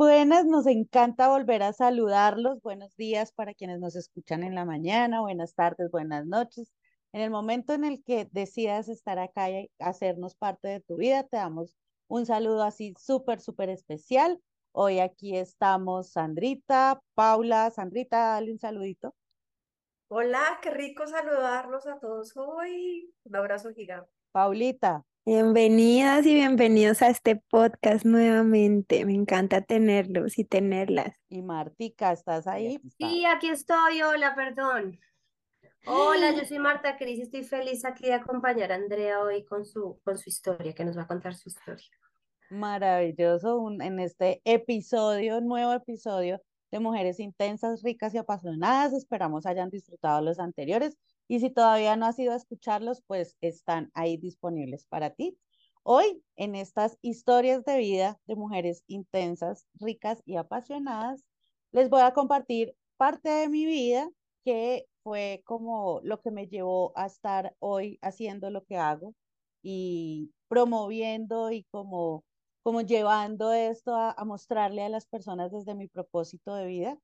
buenas, nos encanta volver a saludarlos. Buenos días para quienes nos escuchan en la mañana, buenas tardes, buenas noches. En el momento en el que decidas estar acá y hacernos parte de tu vida, te damos un saludo así súper, súper especial. Hoy aquí estamos Sandrita, Paula. Sandrita, dale un saludito. Hola, qué rico saludarlos a todos hoy. Un abrazo gigante. Paulita. Bienvenidas y bienvenidos a este podcast nuevamente. Me encanta tenerlos y tenerlas. Y Martica, ¿estás ahí? Sí, aquí estoy. Hola, perdón. Hola, yo soy Marta Cris y estoy feliz aquí de acompañar a Andrea hoy con su, con su historia, que nos va a contar su historia. Maravilloso en este episodio, nuevo episodio de Mujeres Intensas, Ricas y Apasionadas. Esperamos hayan disfrutado los anteriores y si todavía no has ido a escucharlos, pues están ahí disponibles para ti. Hoy, en estas historias de vida de mujeres intensas, ricas y apasionadas, les voy a compartir parte de mi vida que fue como lo que me llevó a estar hoy haciendo lo que hago y promoviendo y como, como llevando esto a, a mostrarle a las personas desde mi propósito de vida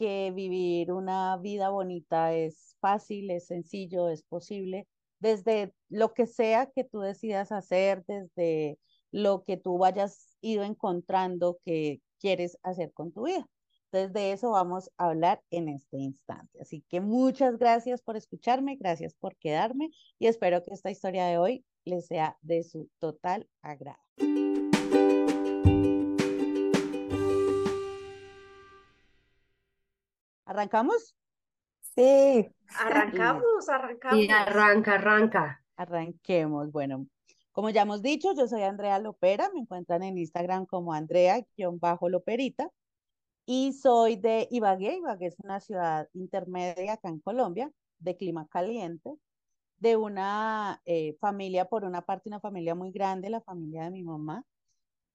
que vivir una vida bonita es fácil, es sencillo, es posible, desde lo que sea que tú decidas hacer, desde lo que tú vayas ido encontrando que quieres hacer con tu vida. Entonces de eso vamos a hablar en este instante. Así que muchas gracias por escucharme, gracias por quedarme y espero que esta historia de hoy les sea de su total agrado. ¿Arrancamos? Sí. Arrancamos, arrancamos. Y arranca, arranca. Arranquemos. Bueno, como ya hemos dicho, yo soy Andrea Lopera, me encuentran en Instagram como Andrea-Loperita y soy de Ibagué. Ibagué es una ciudad intermedia acá en Colombia, de clima caliente, de una eh, familia, por una parte, una familia muy grande, la familia de mi mamá,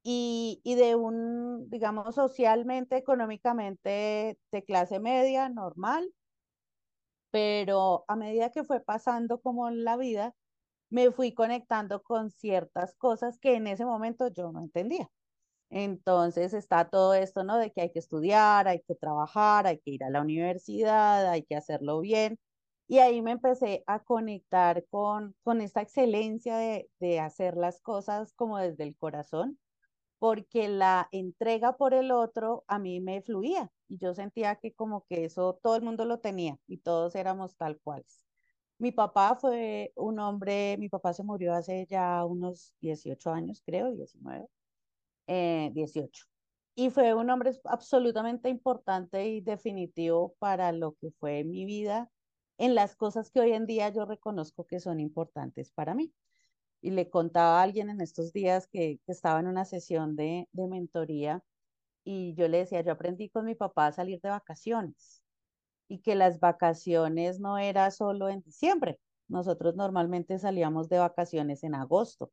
y, de un, digamos, socialmente, económicamente de clase media, normal, pero a medida que fue pasando como la vida, me fui conectando con ciertas cosas que en ese momento yo no entendía. Entonces está todo esto, ¿no? De que hay que estudiar, hay que trabajar, hay que ir a la universidad, hay que hacerlo bien. Y ahí me empecé a conectar con, con esta excelencia de, de hacer las cosas como desde el corazón porque la entrega por el otro a mí me fluía y yo sentía que como que eso todo el mundo lo tenía y todos éramos tal cuales. Mi papá fue un hombre, mi papá se murió hace ya unos 18 años, creo, 19, eh, 18. Y fue un hombre absolutamente importante y definitivo para lo que fue mi vida en las cosas que hoy en día yo reconozco que son importantes para mí y le contaba a alguien en estos días que, estaba en una sesión de, de mentoría y yo le decía, yo aprendí con mi papá a salir de vacaciones y que las vacaciones no era solo en diciembre. Nosotros normalmente salíamos de vacaciones en agosto.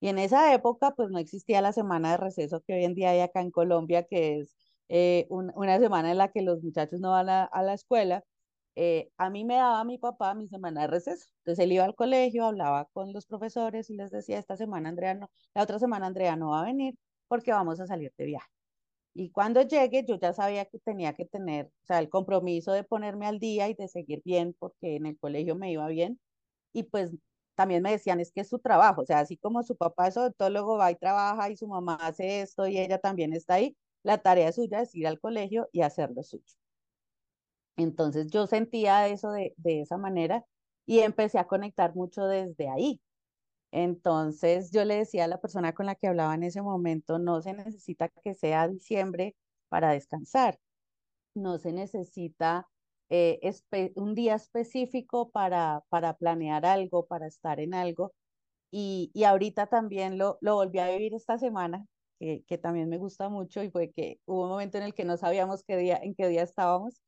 Y en esa época, pues no existía la semana de receso que hoy en día hay acá en Colombia, que es eh, una semana en la que los muchachos no van a la escuela, eh, a mí me daba mi papá mi semana de receso. Entonces él iba al colegio, hablaba con los profesores y les decía, esta semana Andrea no, la otra semana Andrea no va a venir porque vamos a salir de viaje. Y cuando llegue, yo ya sabía que tenía que tener, o sea, el compromiso de ponerme al día y de seguir bien porque en el colegio me iba bien. Y pues también me decían, es que es su trabajo, o sea, así como su papá es odontólogo, va y trabaja y su mamá hace esto y ella también está ahí, la tarea suya es ir al colegio y hacer lo suyo. Entonces yo sentía eso de, de esa manera y empecé a conectar mucho desde ahí. Entonces yo le decía a la persona con la que hablaba en ese momento, no se necesita que sea diciembre para descansar, no se necesita eh, un día específico para, para planear algo, para estar en algo. Y, y ahorita también lo, lo volví a vivir esta semana, que, que también me gusta mucho y fue que hubo un momento en el que no sabíamos qué día, en qué día estábamos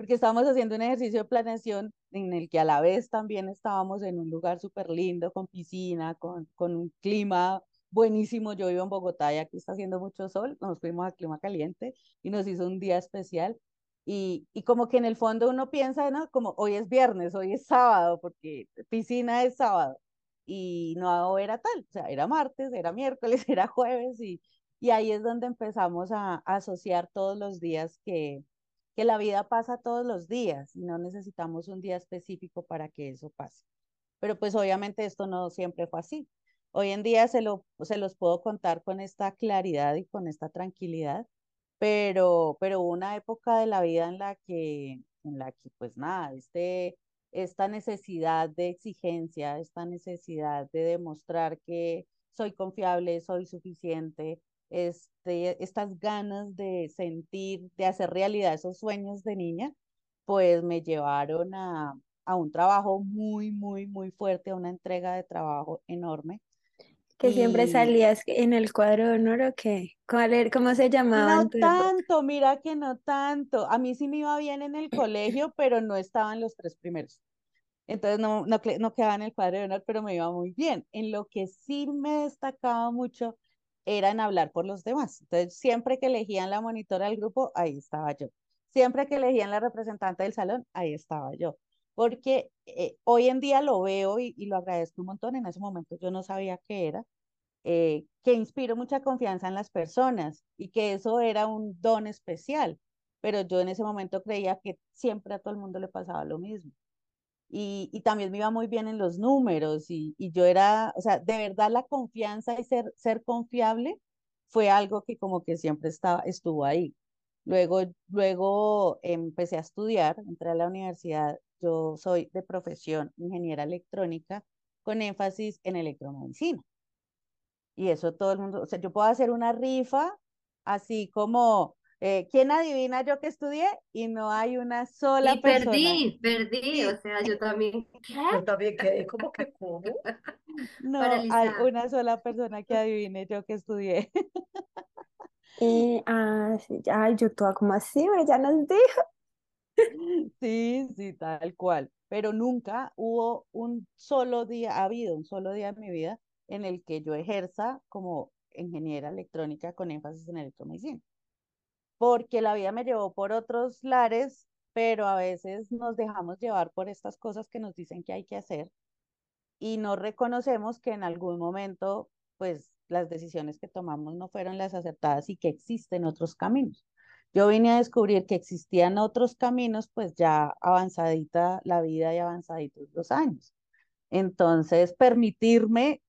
porque estábamos haciendo un ejercicio de planeación en el que a la vez también estábamos en un lugar súper lindo, con piscina, con, con un clima buenísimo. Yo vivo en Bogotá y aquí está haciendo mucho sol, nos fuimos a clima caliente y nos hizo un día especial. Y, y como que en el fondo uno piensa, ¿no? Como hoy es viernes, hoy es sábado, porque piscina es sábado. Y no era tal, o sea, era martes, era miércoles, era jueves y, Y ahí es donde empezamos a, a asociar todos los días que, que la vida pasa todos los días y no necesitamos un día específico para que eso pase. Pero pues obviamente esto no siempre fue así. Hoy en día se, lo, se los puedo contar con esta claridad y con esta tranquilidad, pero, pero una época de la vida en la que, en la que pues nada, este, esta necesidad de exigencia, esta necesidad de demostrar que soy confiable, soy suficiente, este, estas ganas de sentir, de hacer realidad esos sueños de niña, pues me llevaron a, a un trabajo muy, muy, muy fuerte, a una entrega de trabajo enorme. Que siempre salías en el cuadro de honor o qué? ¿Cuál era- cómo se llamaba no tanto, mira que no tanto. A mí sí me iba bien en el colegio, pero no estaba en los tres primeros. Entonces no, no, no quedaba en el cuadro de honor, pero me iba muy bien. En lo que sí me destacaba mucho era en hablar por los demás. Entonces, siempre que elegían la monitora del grupo, ahí estaba yo. Siempre que elegían la representante del salón, ahí estaba yo. Porque eh, hoy en día lo veo y, lo agradezco un montón. En ese momento yo no sabía qué era, eh, que inspiro mucha confianza en las personas y que eso era un don especial. Pero yo en ese momento creía que siempre a todo el mundo le pasaba lo mismo y, y también me iba muy bien en los números y, y yo era, o sea, de verdad la confianza y ser, ser confiable fue algo que como que siempre estaba, estuvo ahí. Luego, luego empecé a estudiar, entré a la universidad, yo soy de profesión ingeniera electrónica con énfasis en electromedicina. Y eso todo el mundo, o sea, yo puedo hacer una rifa así como, eh, ¿quién adivina yo que estudié? Y no hay una sola Y persona. perdí, perdí, o sea, yo también. ¿Qué? Yo también quedé como que, ¿cómo? No hay una sola persona que adivine yo que estudié. Eh, ah, sí, ay, yo toda como así, pero ya nos dijo. Sí, sí, tal cual. Pero nunca hubo un solo día, ha habido un solo día en mi vida en el que yo ejerza como ingeniera electrónica con énfasis en electromedicina. Porque la vida me llevó por otros lares, pero a veces nos dejamos llevar por estas cosas que nos dicen que hay que hacer y no reconocemos que en algún momento, pues las decisiones que tomamos no fueron las acertadas y que existen otros caminos. Yo vine a descubrir que existían otros caminos, pues ya avanzadita la vida y avanzaditos los años. Entonces, permitirme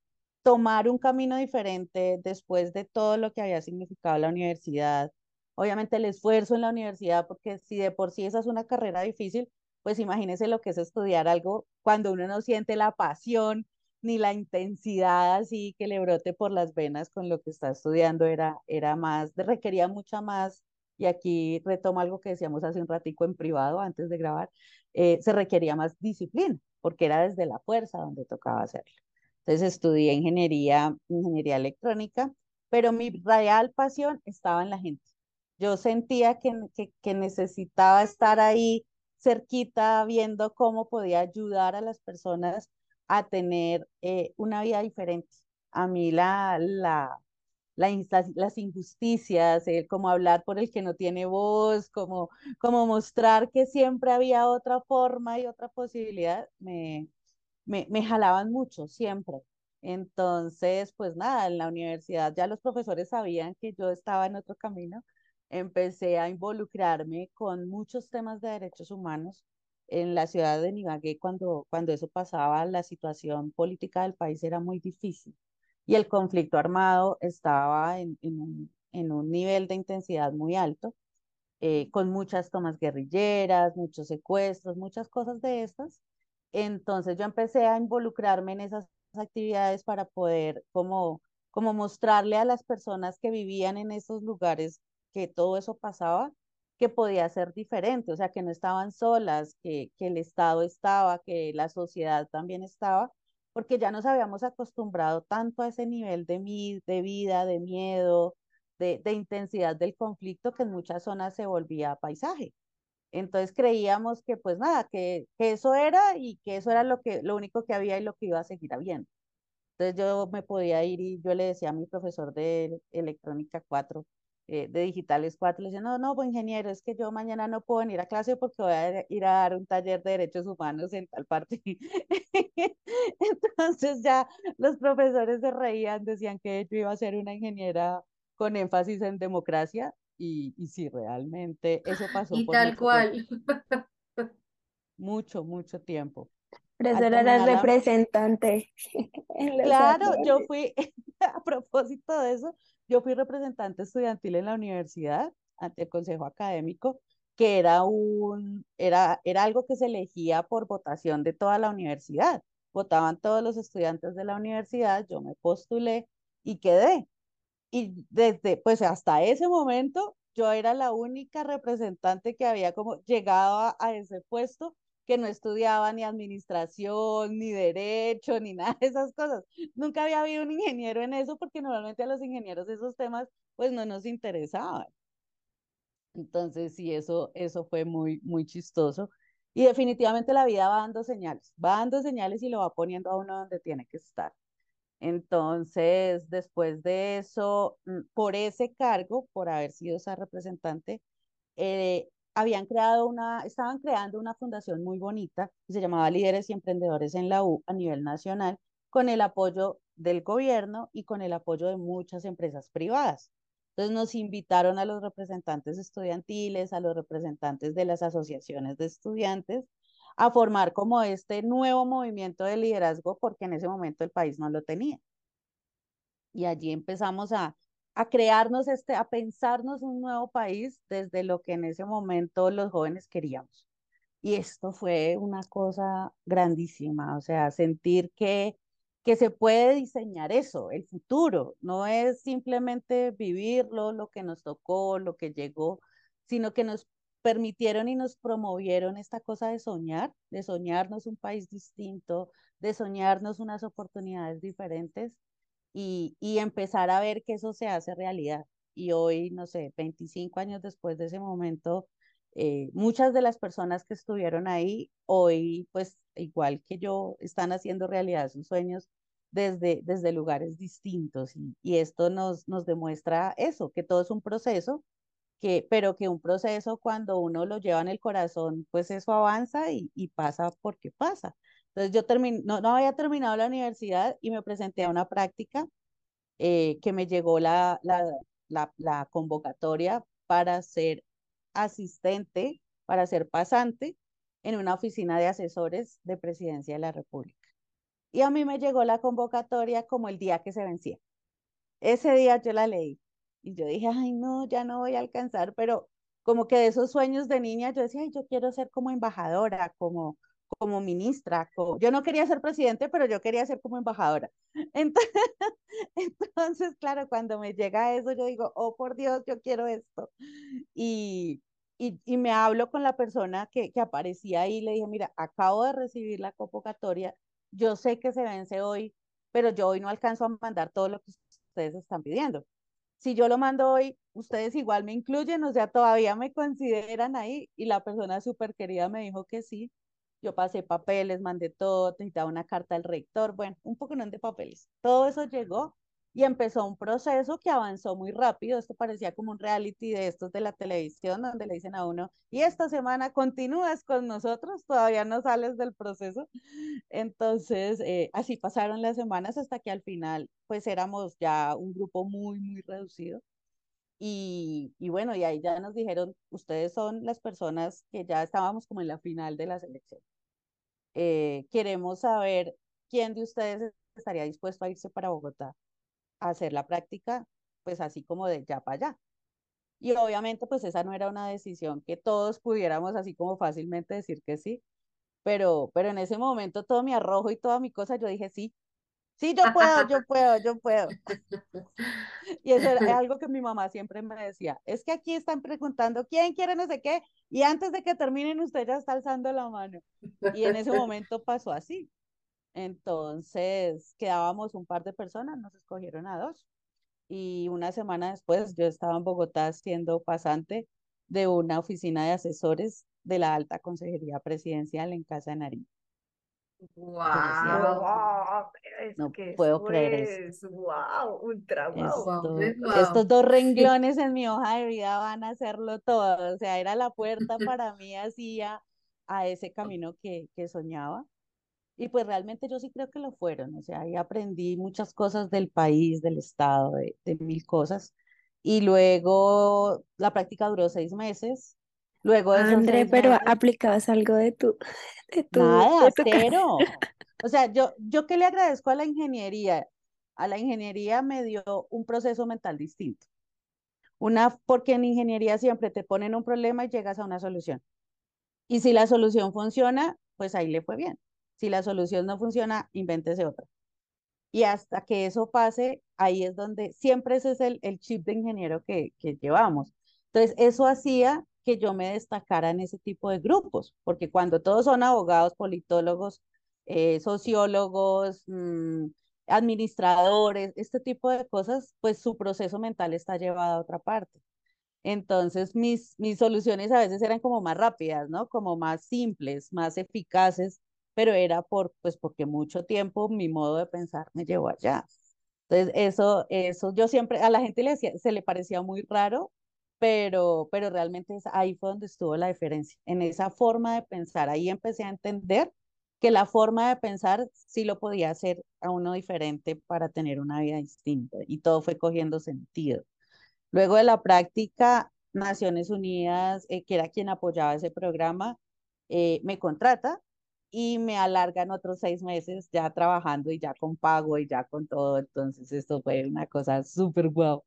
tomar un camino diferente después de todo lo que había significado la universidad. Obviamente el esfuerzo en la universidad, porque si de por sí esa es una carrera difícil, pues imagínese lo que es estudiar algo cuando uno no siente la pasión ni la intensidad así que le brote por las venas con lo que está estudiando, era, era más, requería mucha más, y aquí retomo algo que decíamos hace un ratico en privado antes de grabar, eh, se requería más disciplina, porque era desde la fuerza donde tocaba hacerlo. Entonces estudié ingeniería, ingeniería electrónica, pero mi real pasión estaba en la gente. Yo sentía que, que, necesitaba estar ahí cerquita viendo cómo podía ayudar a las personas a tener eh, una vida diferente. A mí la, la, las injusticias, el como hablar por el que no tiene voz, como, como mostrar que siempre había otra forma y otra posibilidad, me, me, me jalaban mucho, siempre. Entonces, pues nada, en la universidad ya los profesores sabían que yo estaba en otro camino. Empecé a involucrarme con muchos temas de derechos humanos. En la ciudad de Ibagué, cuando, cuando eso pasaba, la situación política del país era muy difícil y el conflicto armado estaba en, en un, en un nivel de intensidad muy alto, eh, con muchas tomas guerrilleras, muchos secuestros, muchas cosas de estas. Entonces yo empecé a involucrarme en esas actividades para poder como, como mostrarle a las personas que vivían en esos lugares que todo eso pasaba, que podía ser diferente, o sea, que no estaban solas, que, que el Estado estaba, que la sociedad también estaba, porque ya nos habíamos acostumbrado tanto a ese nivel de, mi, de vida, de miedo, de, de intensidad del conflicto, que en muchas zonas se volvía paisaje. Entonces creíamos que pues nada, que, que eso era y que eso era lo, que, lo único que había y lo que iba a seguir habiendo. Entonces yo me podía ir y yo le decía a mi profesor de electrónica 4, eh, de digitales 4, le decía, no, no, pues ingeniero, es que yo mañana no puedo venir a clase porque voy a ir a dar un taller de derechos humanos en tal parte. Entonces ya los profesores se reían, decían que yo iba a ser una ingeniera con énfasis en democracia y, y sí, realmente eso pasó Y por tal cual. mucho, mucho tiempo. Eso era representante Claro, yo fui, a propósito de eso, yo fui representante estudiantil en la universidad ante el consejo académico, que era un, era, era algo que se elegía por votación de toda la universidad. Votaban todos los estudiantes de la universidad, yo me postulé y quedé. Y desde, pues hasta ese momento, yo era la única representante que había como llegado a, a ese puesto que no estudiaba ni administración, ni derecho, ni nada de esas cosas. Nunca había habido un ingeniero en eso porque normalmente a los ingenieros esos temas pues no nos interesaban. Entonces sí, eso, eso fue muy, muy chistoso. Y definitivamente la vida va dando señales, va dando señales y lo va poniendo a uno donde tiene que estar. Entonces, después de eso, mm, por ese cargo, por haber sido esa representante, eh, habían creado una, estaban creando una fundación muy bonita que se llamaba Líderes y Emprendedores en la U a nivel nacional, con el apoyo del gobierno y con el apoyo de muchas empresas privadas. Entonces nos invitaron a los representantes estudiantiles, a los representantes de las asociaciones de estudiantes, a formar como este nuevo movimiento de liderazgo, porque en ese momento el país no lo tenía. Y allí empezamos a, a crearnos este, a pensarnos un nuevo país desde lo que en ese momento los jóvenes queríamos. Y esto fue una cosa grandísima, o sea, sentir que, que se puede diseñar eso, el futuro, no es simplemente vivirlo, lo que nos tocó, lo que llegó, sino que nos permitieron y nos promovieron esta cosa de soñar, de soñarnos un país distinto, de soñarnos unas oportunidades diferentes y, y empezar a ver que eso se hace realidad. Y hoy, no sé, 25 años después de ese momento, eh, muchas de las personas que estuvieron ahí hoy, pues igual que yo, están haciendo realidad sus sueños desde, desde lugares distintos. Y, y esto nos, nos demuestra eso, que todo es un proceso, que, pero que un proceso cuando uno lo lleva en el corazón, pues eso avanza y, y pasa porque pasa. Entonces yo terminé, no, no había terminado la universidad y me presenté a una práctica eh, que me llegó la, la, la, convocatoria para ser asistente, para ser pasante en una oficina de asesores de Presidencia de la República. Y a mí me llegó la convocatoria como el día que se vencía. Ese día yo la leí y yo dije, ay, no, ya no voy a alcanzar, pero como que de esos sueños de niña yo decía, ay, yo quiero ser como embajadora, como, como ministra, yo no quería ser presidente, pero yo quería ser como embajadora. Entonces, claro, cuando me llega eso, yo digo, oh, por Dios, yo quiero esto. Y, y, y me hablo con la persona que, que aparecía ahí, le dije, mira, acabo de recibir la convocatoria, yo sé que se vence hoy, pero yo hoy no alcanzo a mandar todo lo que ustedes están pidiendo. Si yo lo mando hoy, ustedes igual me incluyen, o sea, todavía me consideran ahí y la persona súper querida me dijo que sí. Yo pasé papeles, mandé todo, necesitaba una carta al rector, bueno, un poco de papeles. Todo eso llegó y empezó un proceso que avanzó muy rápido. Esto parecía como un reality de estos de la televisión, donde le dicen a uno, y esta semana continúas con nosotros, todavía no sales del proceso. Entonces, eh, así pasaron las semanas hasta que al final, pues éramos ya un grupo muy, muy reducido. Y, y bueno, y ahí ya nos dijeron, ustedes son las personas que ya estábamos como en la final de la selección. Eh, queremos saber quién de ustedes estaría dispuesto a irse para Bogotá a hacer la práctica, pues así como de ya para allá. Y obviamente, pues esa no era una decisión que todos pudiéramos así como fácilmente decir que sí, pero, pero en ese momento todo mi arrojo y toda mi cosa, yo dije sí, sí, yo puedo, yo puedo, yo puedo. Y eso era algo que mi mamá siempre me decía, es que aquí están preguntando quién quiere no sé qué, y antes de que terminen usted ya está alzando la mano. Y en ese momento pasó así. Entonces quedábamos un par de personas, nos escogieron a dos. Y una semana después yo estaba en Bogotá siendo pasante de una oficina de asesores de la Alta Consejería Presidencial en Casa de Nariño. Wow, es No que puedo eso creer eso. es, wow, ultra wow. Esto- Wow. estos dos renglones en mi hoja de vida van a hacerlo todo. O sea, era la puerta para mí hacia a ese camino que, que soñaba. Y pues realmente yo sí creo que lo fueron. O sea, ahí aprendí muchas cosas del país, del estado, de, de mil cosas. y luego la práctica duró seis meses. Luego de André, pero meses, aplicabas algo de tu, de tu, nada, de tu cero. O sea, yo, yo que le agradezco a la ingeniería, a la ingeniería me dio un proceso mental distinto. Una, porque en ingeniería siempre te ponen un problema y llegas a una solución. Y si la solución funciona, pues ahí le fue bien. Si la solución no funciona, invéntese otra. Y hasta que eso pase, ahí es donde siempre ese es el, el chip de ingeniero que, que llevamos. Entonces, eso hacía que yo me destacara en ese tipo de grupos, porque cuando todos son abogados, politólogos, eh, sociólogos, mm, administradores, este tipo de cosas, pues su proceso mental está llevado a otra parte. Entonces, mis, mis soluciones a veces eran como más rápidas, ¿no? Como más simples, más eficaces, pero era por, pues porque mucho tiempo mi modo de pensar me llevó allá. Entonces, eso, eso yo siempre, a la gente le decía, se le parecía muy raro, pero, pero realmente ahí fue donde estuvo la diferencia, en esa forma de pensar. Ahí empecé a entender que la forma de pensar sí lo podía hacer a uno diferente para tener una vida distinta y todo fue cogiendo sentido. Luego de la práctica, Naciones Unidas, eh, que era quien apoyaba ese programa, eh, me contrata y me alargan otros seis meses ya trabajando y ya con pago y ya con todo. Entonces esto fue una cosa súper guau.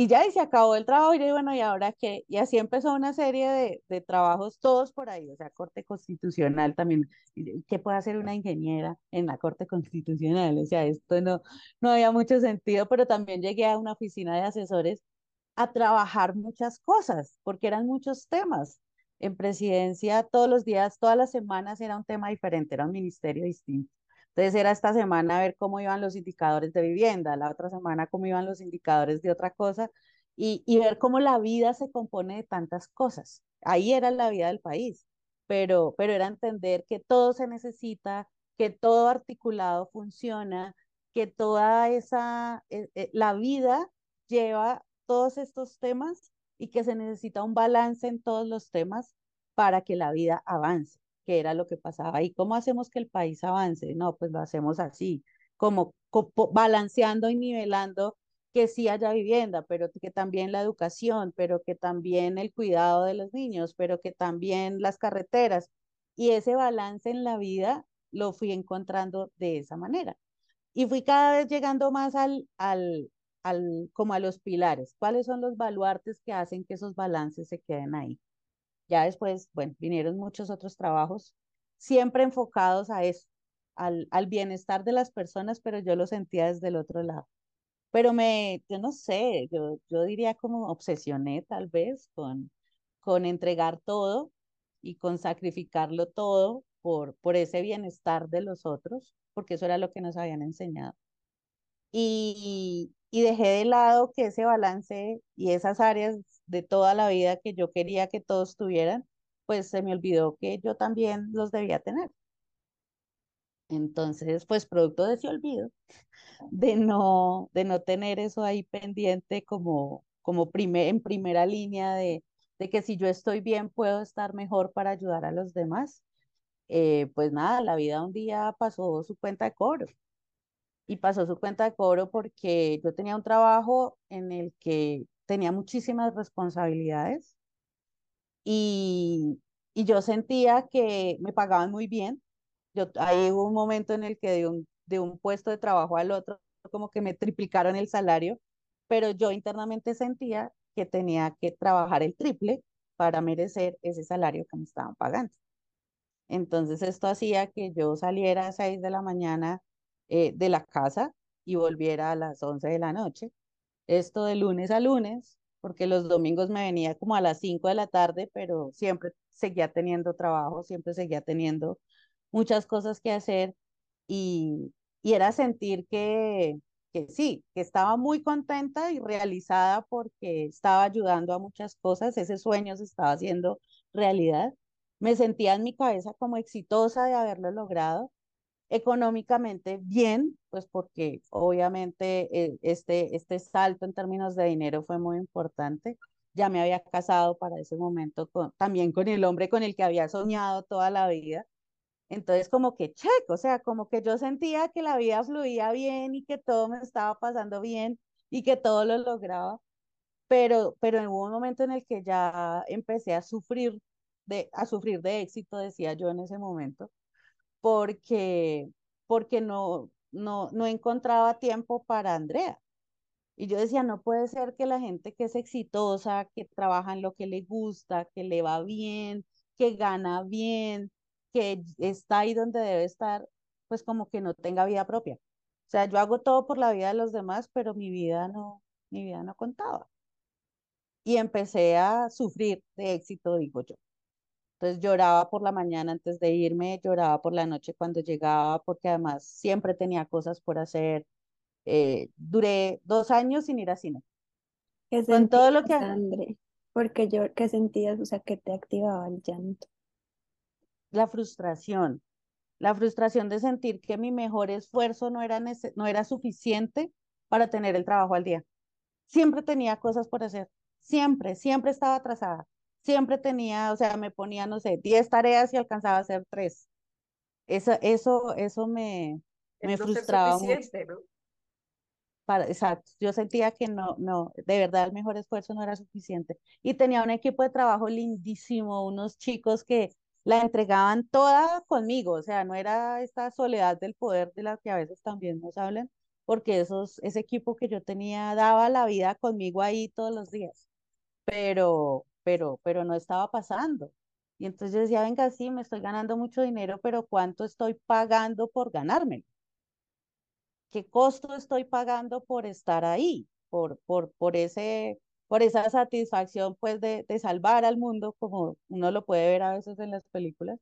Y ya, y se acabó el trabajo, y yo, bueno, ¿y ahora qué? Y así empezó una serie de, de trabajos, todos por ahí, o sea, Corte Constitucional también. ¿Qué puede hacer una ingeniera en la Corte Constitucional? O sea, esto no, no había mucho sentido, pero también llegué a una oficina de asesores a trabajar muchas cosas, porque eran muchos temas. En presidencia, todos los días, todas las semanas era un tema diferente, era un ministerio distinto. Entonces era esta semana ver cómo iban los indicadores de vivienda, la otra semana cómo iban los indicadores de otra cosa y, y ver cómo la vida se compone de tantas cosas. Ahí era la vida del país, pero, pero era entender que todo se necesita, que todo articulado funciona, que toda esa, eh, eh, la vida lleva todos estos temas y que se necesita un balance en todos los temas para que la vida avance, que era lo que pasaba. ¿Y cómo hacemos que el país avance? No, pues lo hacemos así, como, balanceando y nivelando que sí haya vivienda, pero que también la educación, pero que también el cuidado de los niños, pero que también las carreteras. Y ese balance en la vida lo fui encontrando de esa manera. Y fui cada vez llegando más al, al, al, como a los pilares. ¿Cuáles son los baluartes que hacen que esos balances se queden ahí? Ya después, bueno, vinieron muchos otros trabajos, siempre enfocados a eso, al, al bienestar de las personas, pero yo lo sentía desde el otro lado. Pero me, yo no sé, yo, yo diría como obsesioné tal vez con, con entregar todo y con sacrificarlo todo por, por ese bienestar de los otros, porque eso era lo que nos habían enseñado y, y dejé de lado que ese balance y esas áreas de toda la vida que yo quería que todos tuvieran, pues se me olvidó que yo también los debía tener. Entonces, pues producto de ese olvido, de no, de no tener eso ahí pendiente como, como primer, en primera línea de, de que si yo estoy bien puedo estar mejor para ayudar a los demás, eh, pues nada, la vida un día pasó su cuenta de cobro y pasó su cuenta de cobro porque yo tenía un trabajo en el que tenía muchísimas responsabilidades y, y yo sentía que me pagaban muy bien. Yo, ahí hubo un momento en el que de un, de un puesto de trabajo al otro, como que me triplicaron el salario, pero yo internamente sentía que tenía que trabajar el triple para merecer ese salario que me estaban pagando. Entonces esto hacía que yo saliera a 6 de la mañana eh, de la casa y volviera a las 11 de la noche. Esto de lunes a lunes, porque los domingos me venía como a las 5 de la tarde, pero siempre seguía teniendo trabajo, siempre seguía teniendo muchas cosas que hacer y, y era sentir que, que sí, que estaba muy contenta y realizada porque estaba ayudando a muchas cosas, ese sueño se estaba haciendo realidad. Me sentía en mi cabeza como exitosa de haberlo logrado económicamente bien, pues porque obviamente eh, este, este salto en términos de dinero fue muy importante. Ya me había casado para ese momento también con el hombre con el que había soñado toda la vida. Entonces como que check, o sea, como que yo sentía que la vida fluía bien y que todo me estaba pasando bien y que todo lo lograba. pero, pero hubo un momento en el que ya empecé a sufrir de, a sufrir de éxito, decía yo en ese momento, porque, porque no, no, no encontraba tiempo para Andrea. Y yo decía, no puede ser que la gente que es exitosa, que trabaja en lo que le gusta, que le va bien, que gana bien, que está ahí donde debe estar, pues como que no tenga vida propia. O sea, yo hago todo por la vida de los demás, pero mi vida no, mi vida no contaba. Y empecé a sufrir de éxito, digo yo. Entonces lloraba por la mañana antes de irme, lloraba por la noche cuando llegaba, porque además siempre tenía cosas por hacer. Eh, duré dos años sin ir a cine. ¿Qué Con todo lo que André? Porque yo, ¿qué sentías? O sea, que te activaba el llanto. la frustración, la frustración de sentir que mi mejor esfuerzo no era, no era suficiente para tener el trabajo al día. Siempre tenía cosas por hacer, siempre, siempre estaba atrasada, siempre tenía, o sea, me ponía, no sé, 10 tareas y alcanzaba a hacer tres. Eso, eso, eso me, me no frustraba mucho. Para, exacto, yo sentía que no, no, de verdad el mejor esfuerzo no era suficiente. Y tenía un equipo de trabajo lindísimo, unos chicos que la entregaban toda conmigo, o sea, no era esta soledad del poder de la que a veces también nos hablan, porque esos, ese equipo que yo tenía daba la vida conmigo ahí todos los días, pero, pero, pero no estaba pasando. Y entonces yo decía, venga, sí, me estoy ganando mucho dinero, pero ¿cuánto estoy pagando por ganármelo? ¿Qué costo estoy pagando por estar ahí? Por, por, por ese, por esa satisfacción, pues, de, de salvar al mundo, como uno lo puede ver a veces en las películas,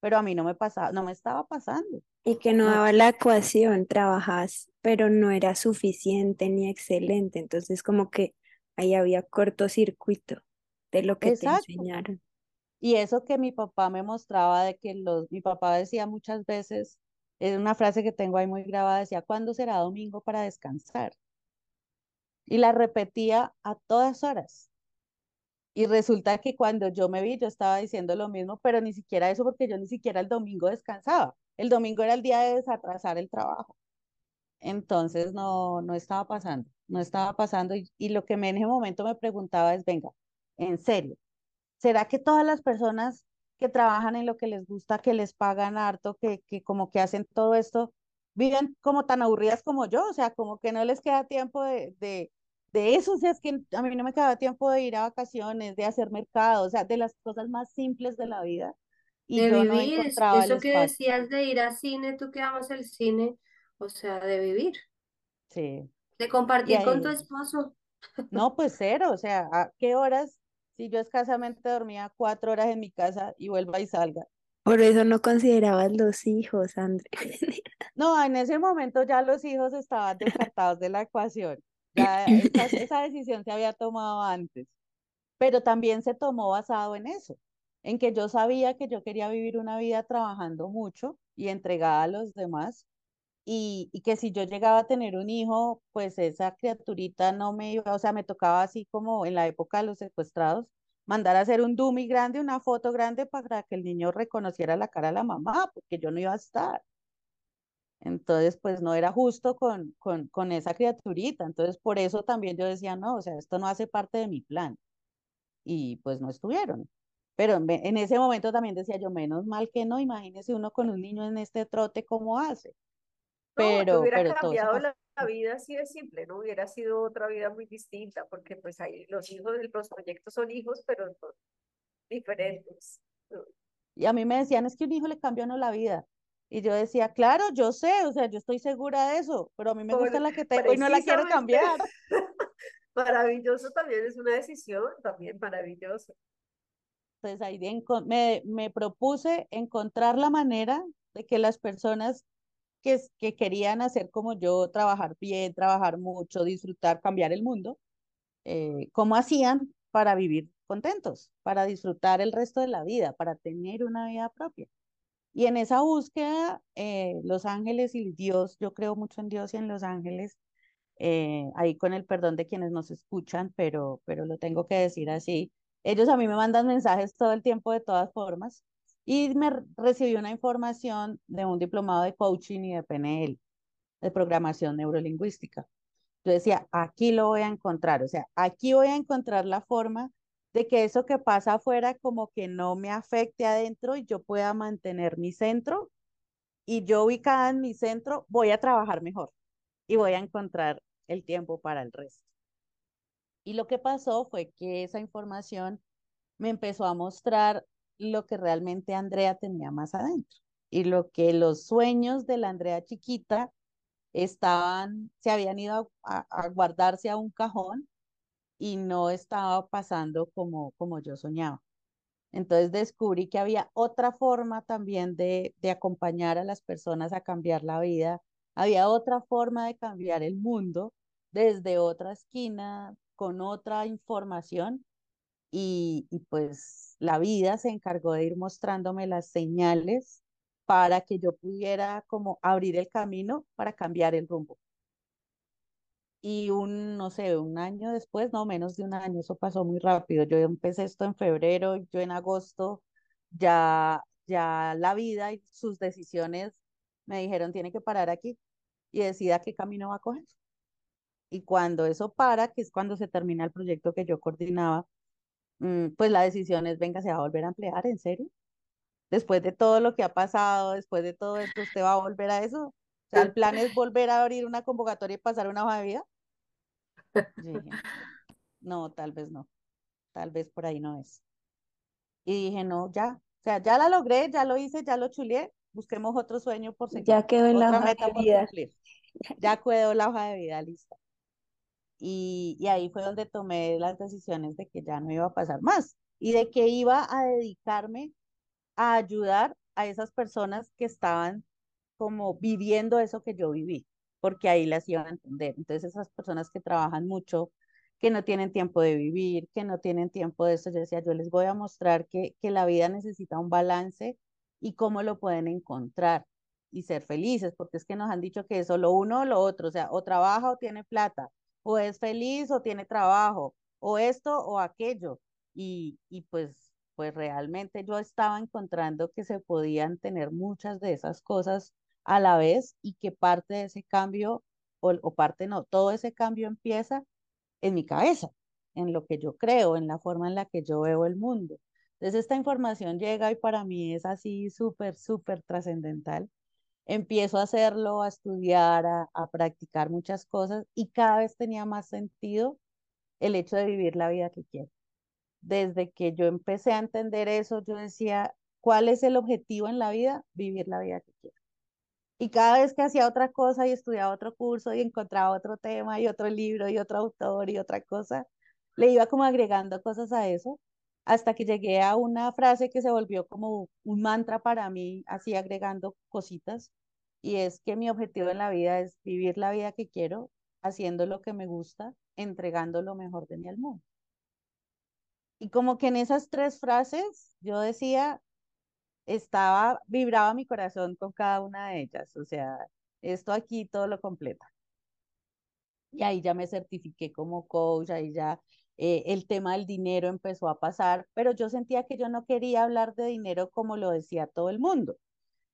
pero a mí no me pasaba, no me estaba pasando. Y que no daba la ecuación, trabajas, pero no era suficiente ni excelente. Entonces, como que ahí había cortocircuito de lo que te exacto. enseñaron. Y eso que mi papá me mostraba de que los, mi papá decía muchas veces, es una frase que tengo ahí muy grabada, decía, ¿cuándo será domingo para descansar? Y la repetía a todas horas. Y resulta que cuando yo me vi, yo estaba diciendo lo mismo, pero ni siquiera eso, porque yo ni siquiera el domingo descansaba. El domingo era el día de desatrasar el trabajo. Entonces no, no estaba pasando, no estaba pasando. Y, y lo que me en ese momento me preguntaba es, venga, en serio, ¿será que todas las personas que trabajan en lo que les gusta, que les pagan harto, que, que como que hacen todo esto, viven como tan aburridas como yo? O sea, como que no les queda tiempo de, de, de eso. O sea, es que a mí no me queda tiempo de ir a vacaciones, de hacer mercado, o sea, de las cosas más simples de la vida. Y De yo vivir, es- encontraba el eso que decías de ir al cine, tú que amas el cine, o sea, de vivir, Sí. de compartir con tu esposo. no, pues cero, o sea, ¿a qué horas? Si yo escasamente dormía cuatro horas en mi casa y vuelva y salga. Por eso no considerabas los hijos, André. No, en ese momento ya los hijos estaban descartados de la ecuación. Ya esa, esa decisión se había tomado antes, pero también se tomó basado en eso, en que yo sabía que yo quería vivir una vida trabajando mucho y entregada a los demás, y, y que si yo llegaba a tener un hijo, pues esa criaturita no me iba, o sea, me tocaba así como en la época de los secuestrados, mandar a hacer un dummy grande, una foto grande para que el niño reconociera la cara de la mamá, porque yo no iba a estar. Entonces, pues no era justo con, con, con esa criaturita. Entonces, por eso también yo decía, no, o sea, esto no hace parte de mi plan. Y pues no estuvieron. Pero en, en ese momento también decía yo, menos mal que no, imagínese uno con un niño en este trote, ¿cómo hace? No, Pero, hubiera pero cambiado la, la vida así de simple, ¿no? Hubiera sido otra vida muy distinta, porque pues ahí los hijos, los proyectos son hijos, pero diferentes. ¿no? Y a mí me decían, es que un hijo le cambia a uno la vida. Y yo decía, claro, yo sé, o sea, yo estoy segura de eso, pero a mí me gusta Por- la que tengo y no la quiero cambiar. maravilloso también es una decisión, también maravilloso. Entonces ahí de me, me propuse encontrar la manera de que las personas que, querían hacer como yo, trabajar bien, trabajar mucho, disfrutar, cambiar el mundo, eh, cómo hacían para vivir contentos, para disfrutar el resto de la vida, para tener una vida propia. Y en esa búsqueda, eh, los ángeles y Dios, yo creo mucho en Dios y en los ángeles, eh, ahí con el perdón de quienes nos escuchan, pero, pero lo tengo que decir así. Ellos a mí me mandan mensajes todo el tiempo de todas formas y me re- recibí una información de un diplomado de coaching y de PNL, de programación neurolingüística. Yo decía, aquí lo voy a encontrar, o sea, aquí voy a encontrar la forma de que eso que pasa afuera como que no me afecte adentro y yo pueda mantener mi centro y yo ubicada en mi centro voy a trabajar mejor y voy a encontrar el tiempo para el resto. Y lo que pasó fue que esa información me empezó a mostrar lo que realmente Andrea tenía más adentro y lo que los sueños de la Andrea chiquita estaban, se habían ido a, guardarse a un cajón y no estaba pasando como, como yo soñaba. Entonces descubrí que había otra forma también de, de acompañar a las personas a cambiar la vida, había otra forma de cambiar el mundo desde otra esquina, con otra información y, pues la vida se encargó de ir mostrándome las señales para que yo pudiera como abrir el camino para cambiar el rumbo. Y un, no sé, un año después, no menos de un año, eso pasó muy rápido. Yo empecé esto en febrero, yo en agosto ya, ya la vida y sus decisiones me dijeron, tiene que parar aquí y decida qué camino va a coger. Y cuando eso para, que es cuando se termina el proyecto que yo coordinaba, pues la decisión es, venga, se va a volver a emplear, ¿en serio? Después de todo lo que ha pasado, después de todo esto, ¿usted va a volver a eso? O sea, el plan es volver a abrir una convocatoria y pasar una hoja de vida. no, tal vez no. Tal vez por ahí no es. Y dije, no, ya. O sea, ya la logré, ya lo hice, ya lo chuleé. Busquemos otro sueño por seguir. Ya quedó en la hoja de vida. Ya quedó la hoja de vida lista. Y, y ahí fue donde tomé las decisiones de que ya no iba a pasar más y de que iba a dedicarme a ayudar a esas personas que estaban como viviendo eso que yo viví, porque ahí las iban a entender. Entonces esas personas que trabajan mucho, que no tienen tiempo de vivir, que no tienen tiempo de eso, yo decía, yo les voy a mostrar que, que la vida necesita un balance y cómo lo pueden encontrar y ser felices, porque es que nos han dicho que es solo uno o lo otro, o sea, o trabaja o tiene plata, o es feliz o tiene trabajo, o esto o aquello. Y, y pues pues realmente yo estaba encontrando que se podían tener muchas de esas cosas a la vez y que parte de ese cambio, o, parte no, todo ese cambio empieza en mi cabeza, en lo que yo creo, en la forma en la que yo veo el mundo. Entonces esta información llega y para mí es así súper, súper trascendental. Empiezo a hacerlo, a estudiar, a, a practicar muchas cosas y cada vez tenía más sentido el hecho de vivir la vida que quiero desde que yo empecé a entender eso, yo decía, ¿cuál es el objetivo en la vida? Vivir la vida que quiero. Y cada vez que hacía otra cosa y estudiaba otro curso y encontraba otro tema y otro libro y otro autor y otra cosa, le iba como agregando cosas a eso hasta que llegué a una frase que se volvió como un mantra para mí, así agregando cositas, y es que mi objetivo en la vida es vivir la vida que quiero, haciendo lo que me gusta, entregando lo mejor de mí al mundo. Y como que en esas tres frases yo decía, estaba, vibraba mi corazón con cada una de ellas. O sea, esto aquí todo lo completa. Y ahí ya me certifiqué como coach, ahí ya eh, el tema del dinero empezó a pasar, pero yo sentía que yo no quería hablar de dinero como lo decía todo el mundo,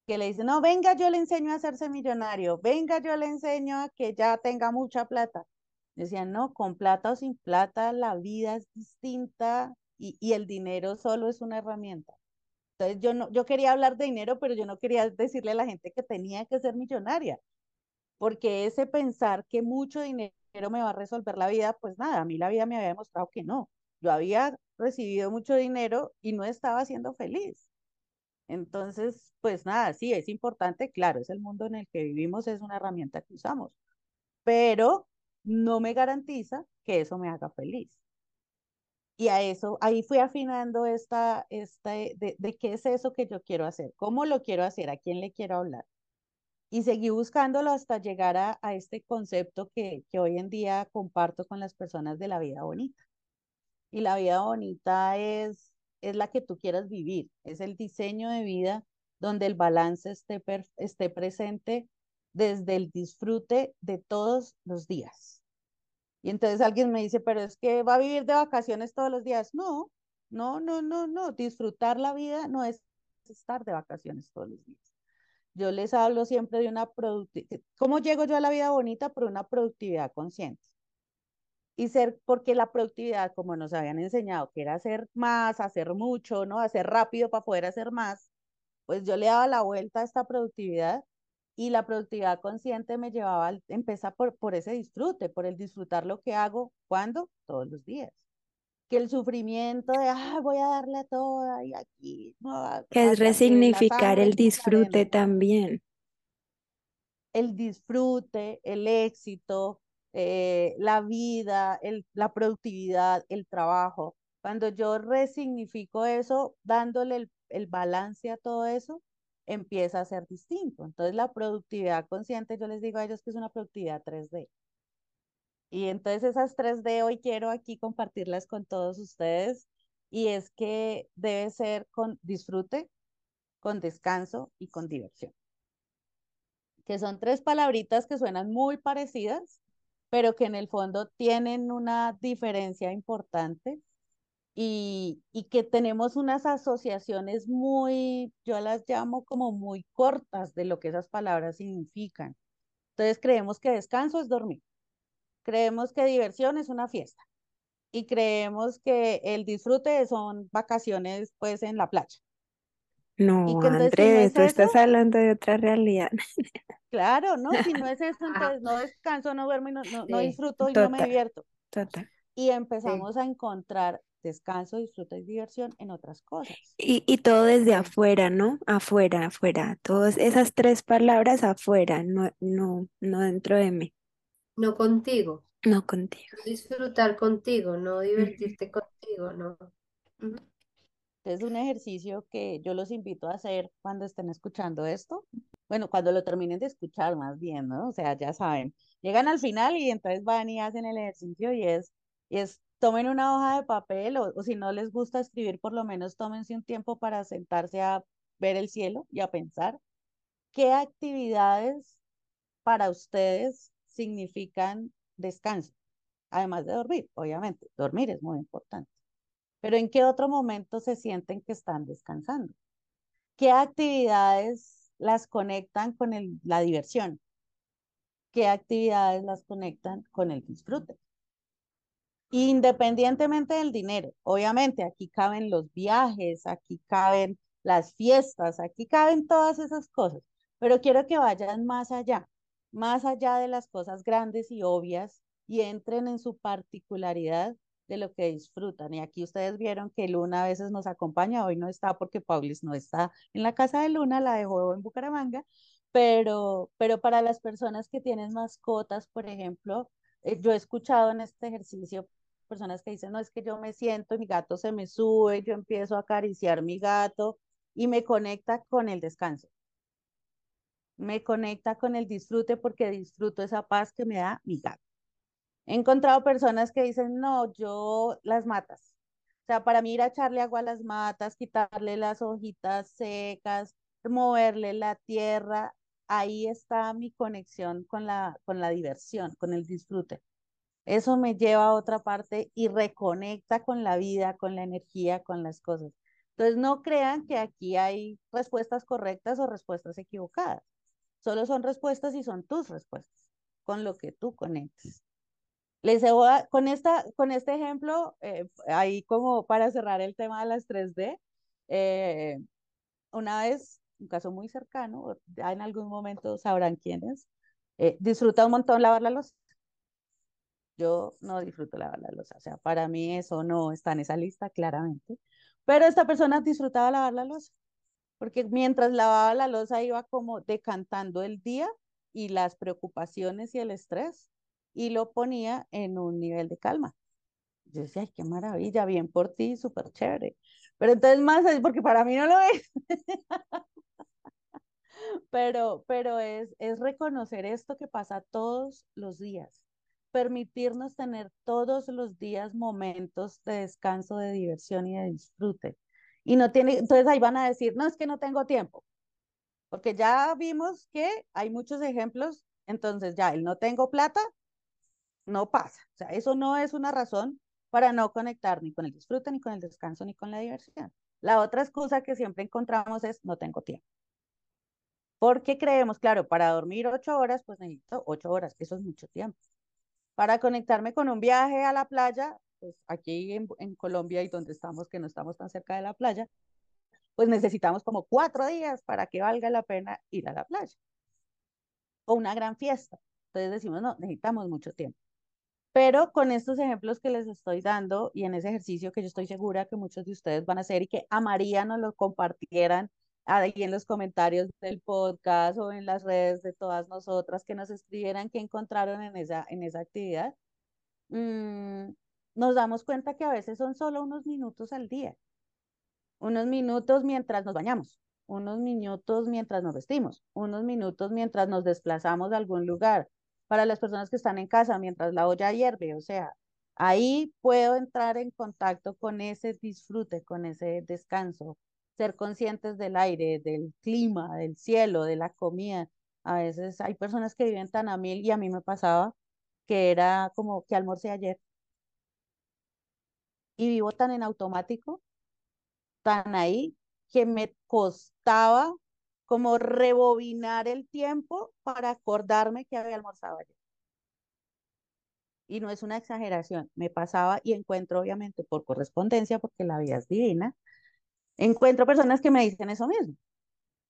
que le dice, no, venga, yo le enseño a hacerse millonario, venga, yo le enseño a que ya tenga mucha plata. Decían, no, con plata o sin plata, la vida es distinta y, y el dinero solo es una herramienta. Entonces yo, no, yo quería hablar de dinero, pero yo no quería decirle a la gente que tenía que ser millonaria, porque ese pensar que mucho dinero me va a resolver la vida, pues nada, a mí la vida me había demostrado que no. Yo había recibido mucho dinero y no estaba siendo feliz. Entonces, pues nada, sí, es importante, claro, es el mundo en el que vivimos, es una herramienta que usamos, pero no me garantiza que eso me haga feliz. Y a eso, ahí fui afinando esta, esta de, de, qué es eso que yo quiero hacer, cómo lo quiero hacer, a quién le quiero hablar. Y seguí buscándolo hasta llegar a, a este concepto que, que hoy en día comparto con las personas de la vida bonita. Y la vida bonita es, es la que tú quieras vivir, es el diseño de vida donde el balance esté, esté presente desde el disfrute de todos los días. Y entonces alguien me dice, pero es que va a vivir de vacaciones todos los días. No, no, no, no, no. Disfrutar la vida no es estar de vacaciones todos los días. Yo les hablo siempre de una productividad. ¿Cómo llego yo a la vida bonita? Por una productividad consciente. Y ser, porque la productividad, como nos habían enseñado, que era hacer más, hacer mucho, ¿no? Hacer rápido para poder hacer más, pues yo le daba la vuelta a esta productividad y la productividad consciente me llevaba, a empezar por, por ese disfrute, por el disfrutar lo que hago, ¿cuándo? Todos los días. Que el sufrimiento de, ah, voy a darle a toda y aquí, no, que es resignificar el disfrute también. El disfrute, el éxito, eh, la vida, el, la productividad, el trabajo. Cuando yo resignifico eso, dándole el, el balance a todo eso, empieza a ser distinto. Entonces la productividad consciente, yo les digo a ellos que es una productividad 3D. Y entonces esas 3D hoy quiero aquí compartirlas con todos ustedes y es que debe ser con disfrute, con descanso y con diversión. Que son tres palabritas que suenan muy parecidas, pero que en el fondo tienen una diferencia importante y, que tenemos unas asociaciones muy, yo las llamo como muy cortas de lo que esas palabras significan. Entonces creemos que descanso es dormir, creemos que diversión es una fiesta y creemos que el disfrute son vacaciones pues en la playa. No, Andrés, tú estás hablando de otra realidad. Claro, no, si no es eso, entonces no descanso, no duermo, no, no, disfruto y no me divierto. Total. Y empezamos a encontrar descanso, disfruta y diversión en otras cosas. Y, y todo desde afuera, ¿no? Afuera, afuera. Todas esas tres palabras afuera, no, no, no dentro de mí. No contigo. No contigo. Disfrutar contigo, no divertirte contigo, ¿no? Es un ejercicio que yo los invito a hacer cuando estén escuchando esto. Bueno, cuando lo terminen de escuchar más bien, ¿no? O sea, ya saben, llegan al final y entonces van y hacen el ejercicio y es, y es tomen una hoja de papel o, si no les gusta escribir, por lo menos tómense un tiempo para sentarse a ver el cielo y a pensar qué actividades para ustedes significan descanso, además de dormir, obviamente, dormir es muy importante. Pero ¿en qué otro momento se sienten que están descansando? ¿Qué actividades las conectan con la diversión? ¿Qué actividades las conectan con el disfrute? Independientemente del dinero, obviamente aquí caben los viajes, aquí caben las fiestas, aquí caben todas esas cosas, pero quiero que vayan más allá, más allá de las cosas grandes y obvias y entren en su particularidad de lo que disfrutan. Y aquí ustedes vieron que Luna a veces nos acompaña, hoy no está porque Paulis no está en la casa de Luna, la dejó en Bucaramanga, pero, pero para las personas que tienen mascotas, por ejemplo, eh, yo he escuchado en este ejercicio personas que dicen, no, es que yo me siento mi gato se me sube, yo empiezo a acariciar mi gato y me conecta con el descanso. Me conecta con el disfrute porque disfruto esa paz que me da mi gato. He encontrado personas que dicen, no, yo las matas. O sea, para mí ir a echarle agua a las matas, quitarle las hojitas secas, moverle la tierra, ahí está mi conexión con la, con la diversión, con el disfrute. Eso me lleva a otra parte y reconecta con la vida, con la energía, con las cosas. Entonces, no crean que aquí hay respuestas correctas o respuestas equivocadas. Solo son respuestas y son tus respuestas, con lo que tú conectes. Les voy con, esta, con este ejemplo, eh, ahí como para cerrar el tema de las 3D, eh, una vez, un caso muy cercano, ya en algún momento sabrán quién es, eh, disfruta un montón lavar la luz. Yo no disfruto lavar la losa, o sea, para mí eso no está en esa lista claramente, pero esta persona disfrutaba lavar la losa, porque mientras lavaba la losa iba como decantando el día y las preocupaciones y el estrés y lo ponía en un nivel de calma. Yo decía, ay, qué maravilla, bien por ti, súper chévere. Pero entonces más porque para mí no lo es. pero, pero es, es reconocer esto que pasa todos los días permitirnos tener todos los días momentos de descanso, de diversión y de disfrute. Y no tiene, entonces ahí van a decir, no, es que no tengo tiempo, porque ya vimos que hay muchos ejemplos, entonces ya el no tengo plata no pasa. O sea, eso no es una razón para no conectar ni con el disfrute, ni con el descanso, ni con la diversión. La otra excusa que siempre encontramos es no tengo tiempo. Porque creemos, claro, para dormir ocho horas, pues necesito ocho horas, eso es mucho tiempo. Para conectarme con un viaje a la playa, pues aquí en, en Colombia y donde estamos, que no estamos tan cerca de la playa, pues necesitamos como cuatro días para que valga la pena ir a la playa. O una gran fiesta. Entonces decimos, no, necesitamos mucho tiempo. Pero con estos ejemplos que les estoy dando y en ese ejercicio que yo estoy segura que muchos de ustedes van a hacer y que a María nos lo compartieran ahí en los comentarios del podcast o en las redes de todas nosotras, que nos escribieran qué encontraron en esa, en esa actividad, mm, nos damos cuenta que a veces son solo unos minutos al día, unos minutos mientras nos bañamos, unos minutos mientras nos vestimos, unos minutos mientras nos desplazamos a algún lugar, para las personas que están en casa mientras la olla hierve, o sea, ahí puedo entrar en contacto con ese disfrute, con ese descanso, ser conscientes del aire, del clima, del cielo, de la comida. A veces hay personas que viven tan a mil y a mí me pasaba que era como que almorcé ayer y vivo tan en automático, tan ahí, que me costaba como rebobinar el tiempo para acordarme que había almorzado ayer. Y no es una exageración, me pasaba y encuentro obviamente por correspondencia, porque la vida es divina, encuentro personas que me dicen eso mismo,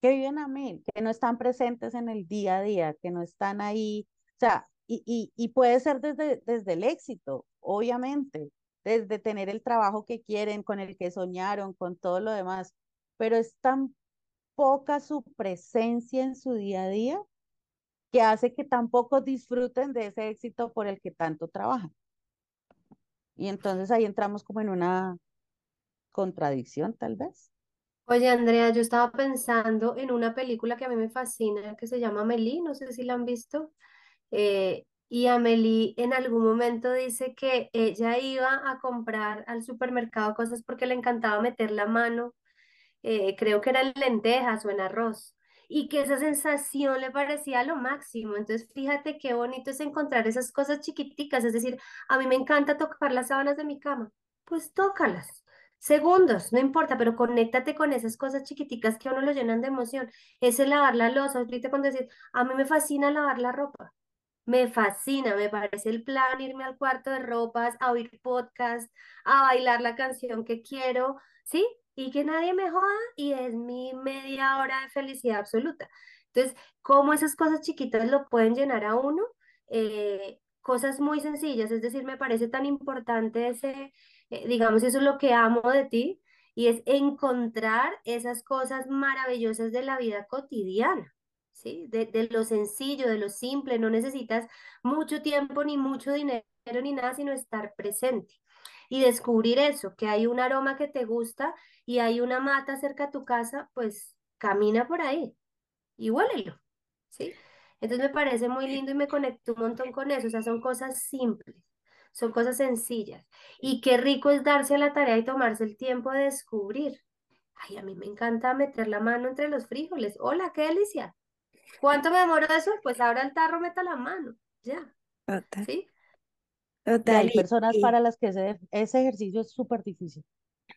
que viven a mí, que no están presentes en el día a día, que no están ahí, o sea, y, y, y puede ser desde, desde el éxito, obviamente, desde tener el trabajo que quieren, con el que soñaron, con todo lo demás, pero es tan poca su presencia en su día a día que hace que tampoco disfruten de ese éxito por el que tanto trabajan. Y entonces ahí entramos como en una contradicción, tal vez. Oye, Andrea, yo estaba pensando en una película que a mí me fascina, que se llama Amelie, no sé si la han visto. Eh, y Amelie en algún momento dice que ella iba a comprar al supermercado cosas porque le encantaba meter la mano eh, creo que eran lentejas o en arroz, y que esa sensación le parecía lo máximo. Entonces, fíjate qué bonito es encontrar esas cosas chiquiticas, es decir, a mí me encanta tocar las sábanas de mi cama, pues tócalas. Segundos, no importa, pero conéctate con esas cosas chiquiticas que a uno lo llenan de emoción. Ese lavar la losa, ahorita cuando decir, a mí me fascina lavar la ropa. Me fascina, me parece el plan irme al cuarto de ropas, a oír podcast, a bailar la canción que quiero, ¿sí? y que nadie me joda y es mi media hora de felicidad absoluta. Entonces, ¿cómo esas cosas chiquitas lo pueden llenar a uno? Eh, cosas muy sencillas, es decir, me parece tan importante ese, eh, digamos, eso es lo que amo de ti y es encontrar esas cosas maravillosas de la vida cotidiana. ¿Sí? De, de lo sencillo, de lo simple, no necesitas mucho tiempo ni mucho dinero ni nada, sino estar presente y descubrir eso, que hay un aroma que te gusta y hay una mata cerca de tu casa, pues camina por ahí y huélelo, ¿sí? Entonces me parece muy lindo y me conecto un montón con eso, o sea, son cosas simples, son cosas sencillas. Y qué rico es darse a la tarea y tomarse el tiempo de descubrir. Ay, a mí me encanta meter la mano entre los frijoles. Hola, qué delicia. ¿Cuánto me demoro eso? Pues ahora el tarro meta la mano, ya. ¿Sí? hay personas para las que ese, ese ejercicio es súper difícil.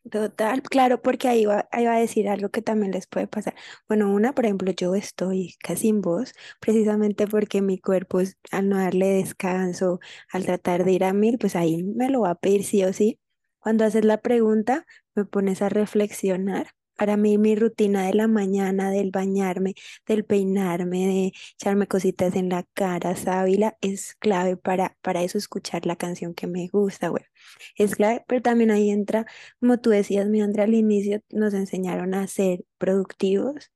Total, claro, porque ahí va, ahí va a decir algo que también les puede pasar. Bueno, una, por ejemplo, yo estoy casi en voz, precisamente porque mi cuerpo, al no darle descanso, al tratar de ir a mil, pues ahí me lo va a pedir sí o sí. Cuando haces la pregunta, me pones a reflexionar para mí mi rutina de la mañana, del bañarme, del peinarme, de echarme cositas en la cara, sábila, es clave para, para eso escuchar la canción que me gusta, güey. Es clave, pero también ahí entra, como tú decías, mi Andrea, al inicio nos enseñaron a ser productivos,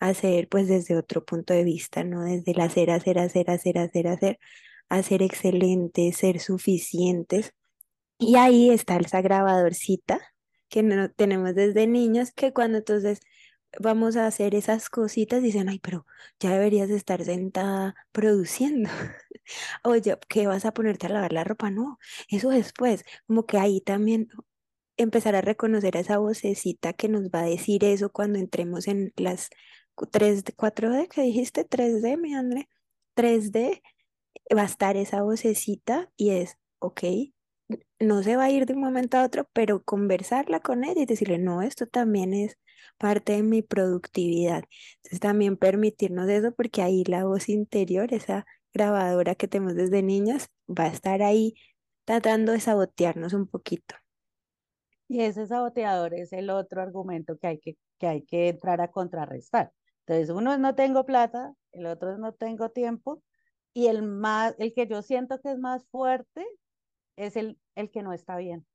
a ser pues desde otro punto de vista, ¿no? Desde el hacer, hacer, hacer, hacer, hacer, hacer, hacer excelentes, ser suficientes. Y ahí está esa grabadorcita que no tenemos desde niños, que cuando entonces vamos a hacer esas cositas dicen, ay, pero ya deberías estar sentada produciendo. Oye, ¿qué vas a ponerte a lavar la ropa? No, eso después, como que ahí también empezar a reconocer esa vocecita que nos va a decir eso cuando entremos en las 3D, 4D, que dijiste 3D, mi André, 3D, va a estar esa vocecita y es, ok, no se va a ir de un momento a otro, pero conversarla con ella y decirle, no, esto también es parte de mi productividad. Entonces también permitirnos eso porque ahí la voz interior, esa grabadora que tenemos desde niñas, va a estar ahí tratando de sabotearnos un poquito. Y ese saboteador es el otro argumento que hay que, que hay que entrar a contrarrestar. Entonces, uno es no tengo plata, el otro es no tengo tiempo, y el más, el que yo siento que es más fuerte es el, el que no está bien,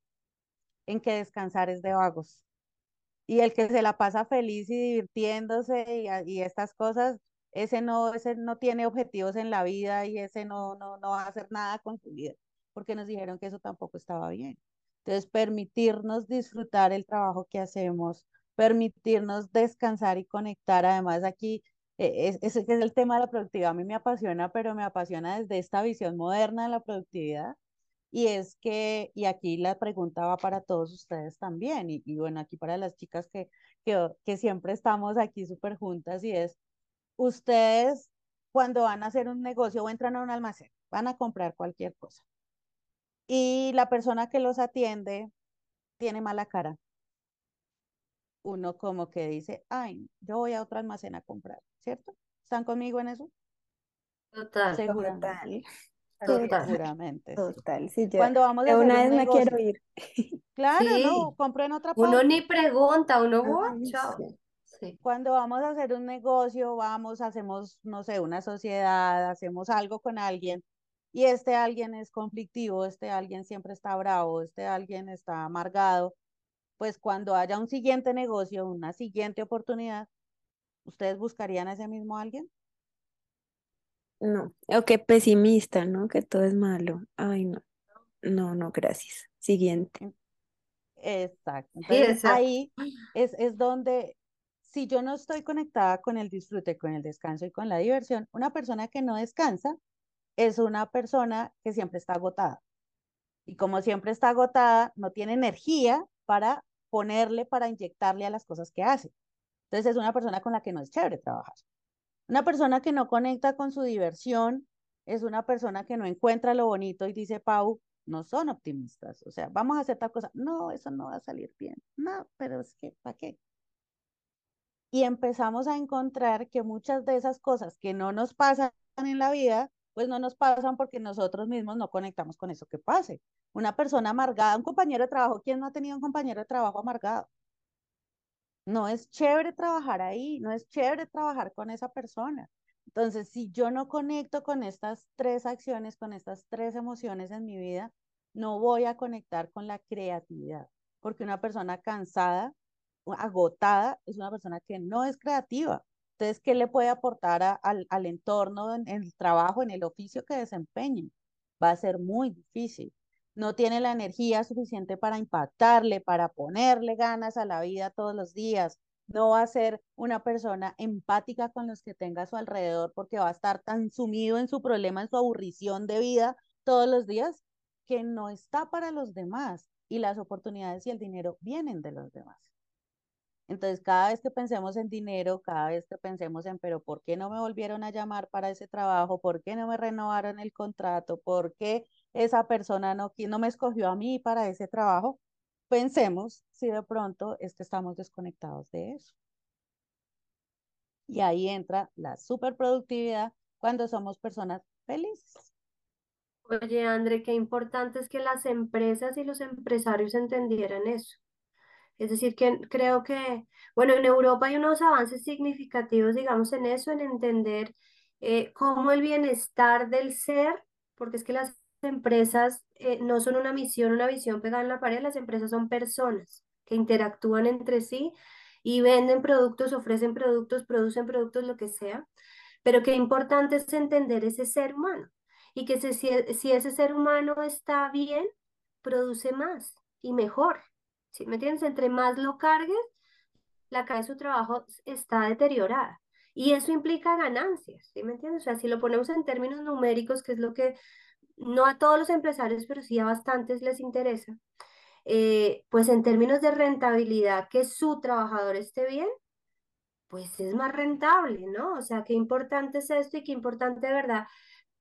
en que descansar es de vagos. Y el que se la pasa feliz y divirtiéndose y, y estas cosas, ese no, ese no tiene objetivos en la vida y ese no, no, no va a hacer nada con su vida, porque nos dijeron que eso tampoco estaba bien. Entonces, permitirnos disfrutar el trabajo que hacemos, permitirnos descansar y conectar. Además, aquí, eh, ese es el tema de la productividad. A mí me apasiona, pero me apasiona desde esta visión moderna de la productividad. Y es que, y aquí la pregunta va para todos ustedes también, y, y bueno, aquí para las chicas que, que, que siempre estamos aquí súper juntas, y es, ustedes cuando van a hacer un negocio o entran a un almacén, van a comprar cualquier cosa. Y la persona que los atiende tiene mala cara uno como que dice, ay, yo voy a otro almacén a comprar, ¿cierto? ¿Están conmigo en eso? Total. Seguramente. Total. Seguramente. Total, sí, yo Cuando vamos a una un vez me negocio, quiero ir. claro, Sí. no, compro en otra Uno parte. ni pregunta, uno, sí. Sí. Cuando vamos a hacer un negocio, vamos, hacemos, no sé, una sociedad, hacemos algo con alguien y este alguien es conflictivo, este alguien siempre está bravo, este alguien está amargado, pues cuando haya un siguiente negocio, una siguiente oportunidad, ¿ustedes buscarían a ese mismo alguien? No, o qué pesimista, ¿no? Que todo es malo. Ay, no. No, no, gracias. Siguiente. Exacto. Sí, Entonces exacto. ahí es, es donde, si yo no estoy conectada con el disfrute, con el descanso y con la diversión, una persona que no descansa es una persona que siempre está agotada. Y como siempre está agotada, no tiene energía para ponerle, para inyectarle a las cosas que hace. Entonces es una persona con la que no es chévere trabajar. Una persona que no conecta con su diversión es una persona que no encuentra lo bonito y dice, Pau, no son optimistas. O sea, vamos a hacer tal cosa. No, eso no va a salir bien. No, pero es que, ¿para qué? Y empezamos a encontrar que muchas de esas cosas que no nos pasan en la vida, pues no nos pasan porque nosotros mismos no conectamos con eso que pase. Una persona amargada, un compañero de trabajo, ¿quién no ha tenido un compañero de trabajo amargado? No es chévere trabajar ahí, no es chévere trabajar con esa persona. Entonces, si yo no conecto con estas tres acciones, con estas tres emociones en mi vida, no voy a conectar con la creatividad, porque una persona cansada, agotada, es una persona que no es creativa. Entonces, ¿qué le puede aportar al, al entorno, en, en el trabajo, en el oficio que desempeñen? Va a ser muy difícil. No tiene la energía suficiente para impactarle, para ponerle ganas a la vida todos los días. No va a ser una persona empática con los que tenga a su alrededor porque va a estar tan sumido en su problema, en su aburrición de vida todos los días, que no está para los demás y las oportunidades y el dinero vienen de los demás. Entonces, cada vez que pensemos en dinero, cada vez que pensemos en, pero ¿por qué no me volvieron a llamar para ese trabajo? ¿Por qué no me renovaron el contrato? ¿Por qué esa persona no, no me escogió a mí para ese trabajo? Pensemos si de pronto es que estamos desconectados de eso. Y ahí entra la superproductividad cuando somos personas felices. Oye, André, qué importante es que las empresas y los empresarios entendieran eso. Es decir, que creo que, bueno, en Europa hay unos avances significativos, digamos, en eso, en entender eh, cómo el bienestar del ser, porque es que las empresas eh, no son una misión, una visión pegada en la pared, las empresas son personas que interactúan entre sí y venden productos, ofrecen productos, producen productos, lo que sea, pero qué importante es entender ese ser humano y que si, si ese ser humano está bien, produce más y mejor. ¿Sí me entiendes? Entre más lo cargues, la calidad de su trabajo está deteriorada. Y eso implica ganancias, ¿sí me entiendes? O sea, si lo ponemos en términos numéricos, que es lo que no a todos los empresarios, pero sí a bastantes les interesa, eh, pues en términos de rentabilidad, que su trabajador esté bien, pues es más rentable, ¿no? O sea, qué importante es esto y qué importante verdad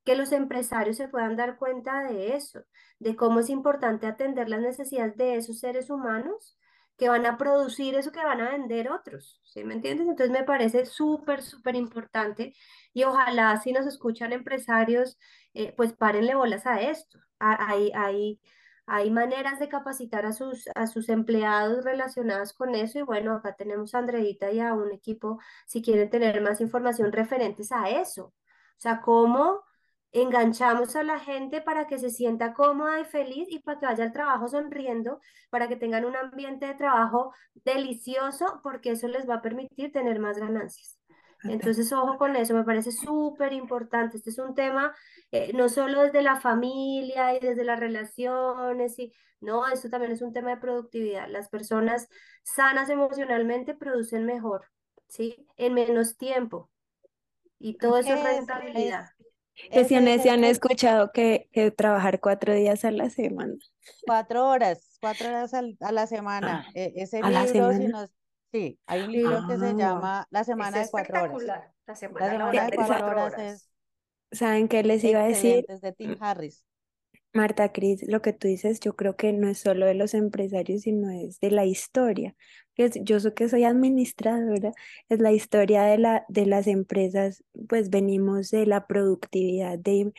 que los empresarios se puedan dar cuenta de eso, de cómo es importante atender las necesidades de esos seres humanos que van a producir eso que van a vender otros, ¿sí me entiendes? Entonces me parece súper, súper importante y ojalá si nos escuchan empresarios, eh, pues párenle bolas a esto. Hay, hay, hay maneras de capacitar a sus, a sus empleados relacionadas con eso y bueno, acá tenemos a Andreita y a un equipo si quieren tener más información referentes a eso. O sea, cómo enganchamos a la gente para que se sienta cómoda y feliz y para que vaya al trabajo sonriendo, para que tengan un ambiente de trabajo delicioso, porque eso les va a permitir tener más ganancias. Entonces, ojo con eso, me parece súper importante. Este es un tema eh, no solo desde la familia y desde las relaciones, y, no, esto también es un tema de productividad. Las personas sanas emocionalmente producen mejor, ¿sí? En menos tiempo. Y todo eso es rentabilidad. Que si han, escuchado que, que, trabajar cuatro días a la semana. Cuatro horas, cuatro horas a la semana. E, ese libro, si nos, sí, hay un libro que se ah. llama La semana de cuatro horas. La semana, de cuatro horas, es. ¿Saben qué les iba a decir? Desde Tim Harris. Marta Cris, lo que tú dices, yo creo que no es solo de los empresarios, sino es de la historia. Yo sé que soy administradora, es la historia de, la, de las empresas, pues venimos de la productividad de,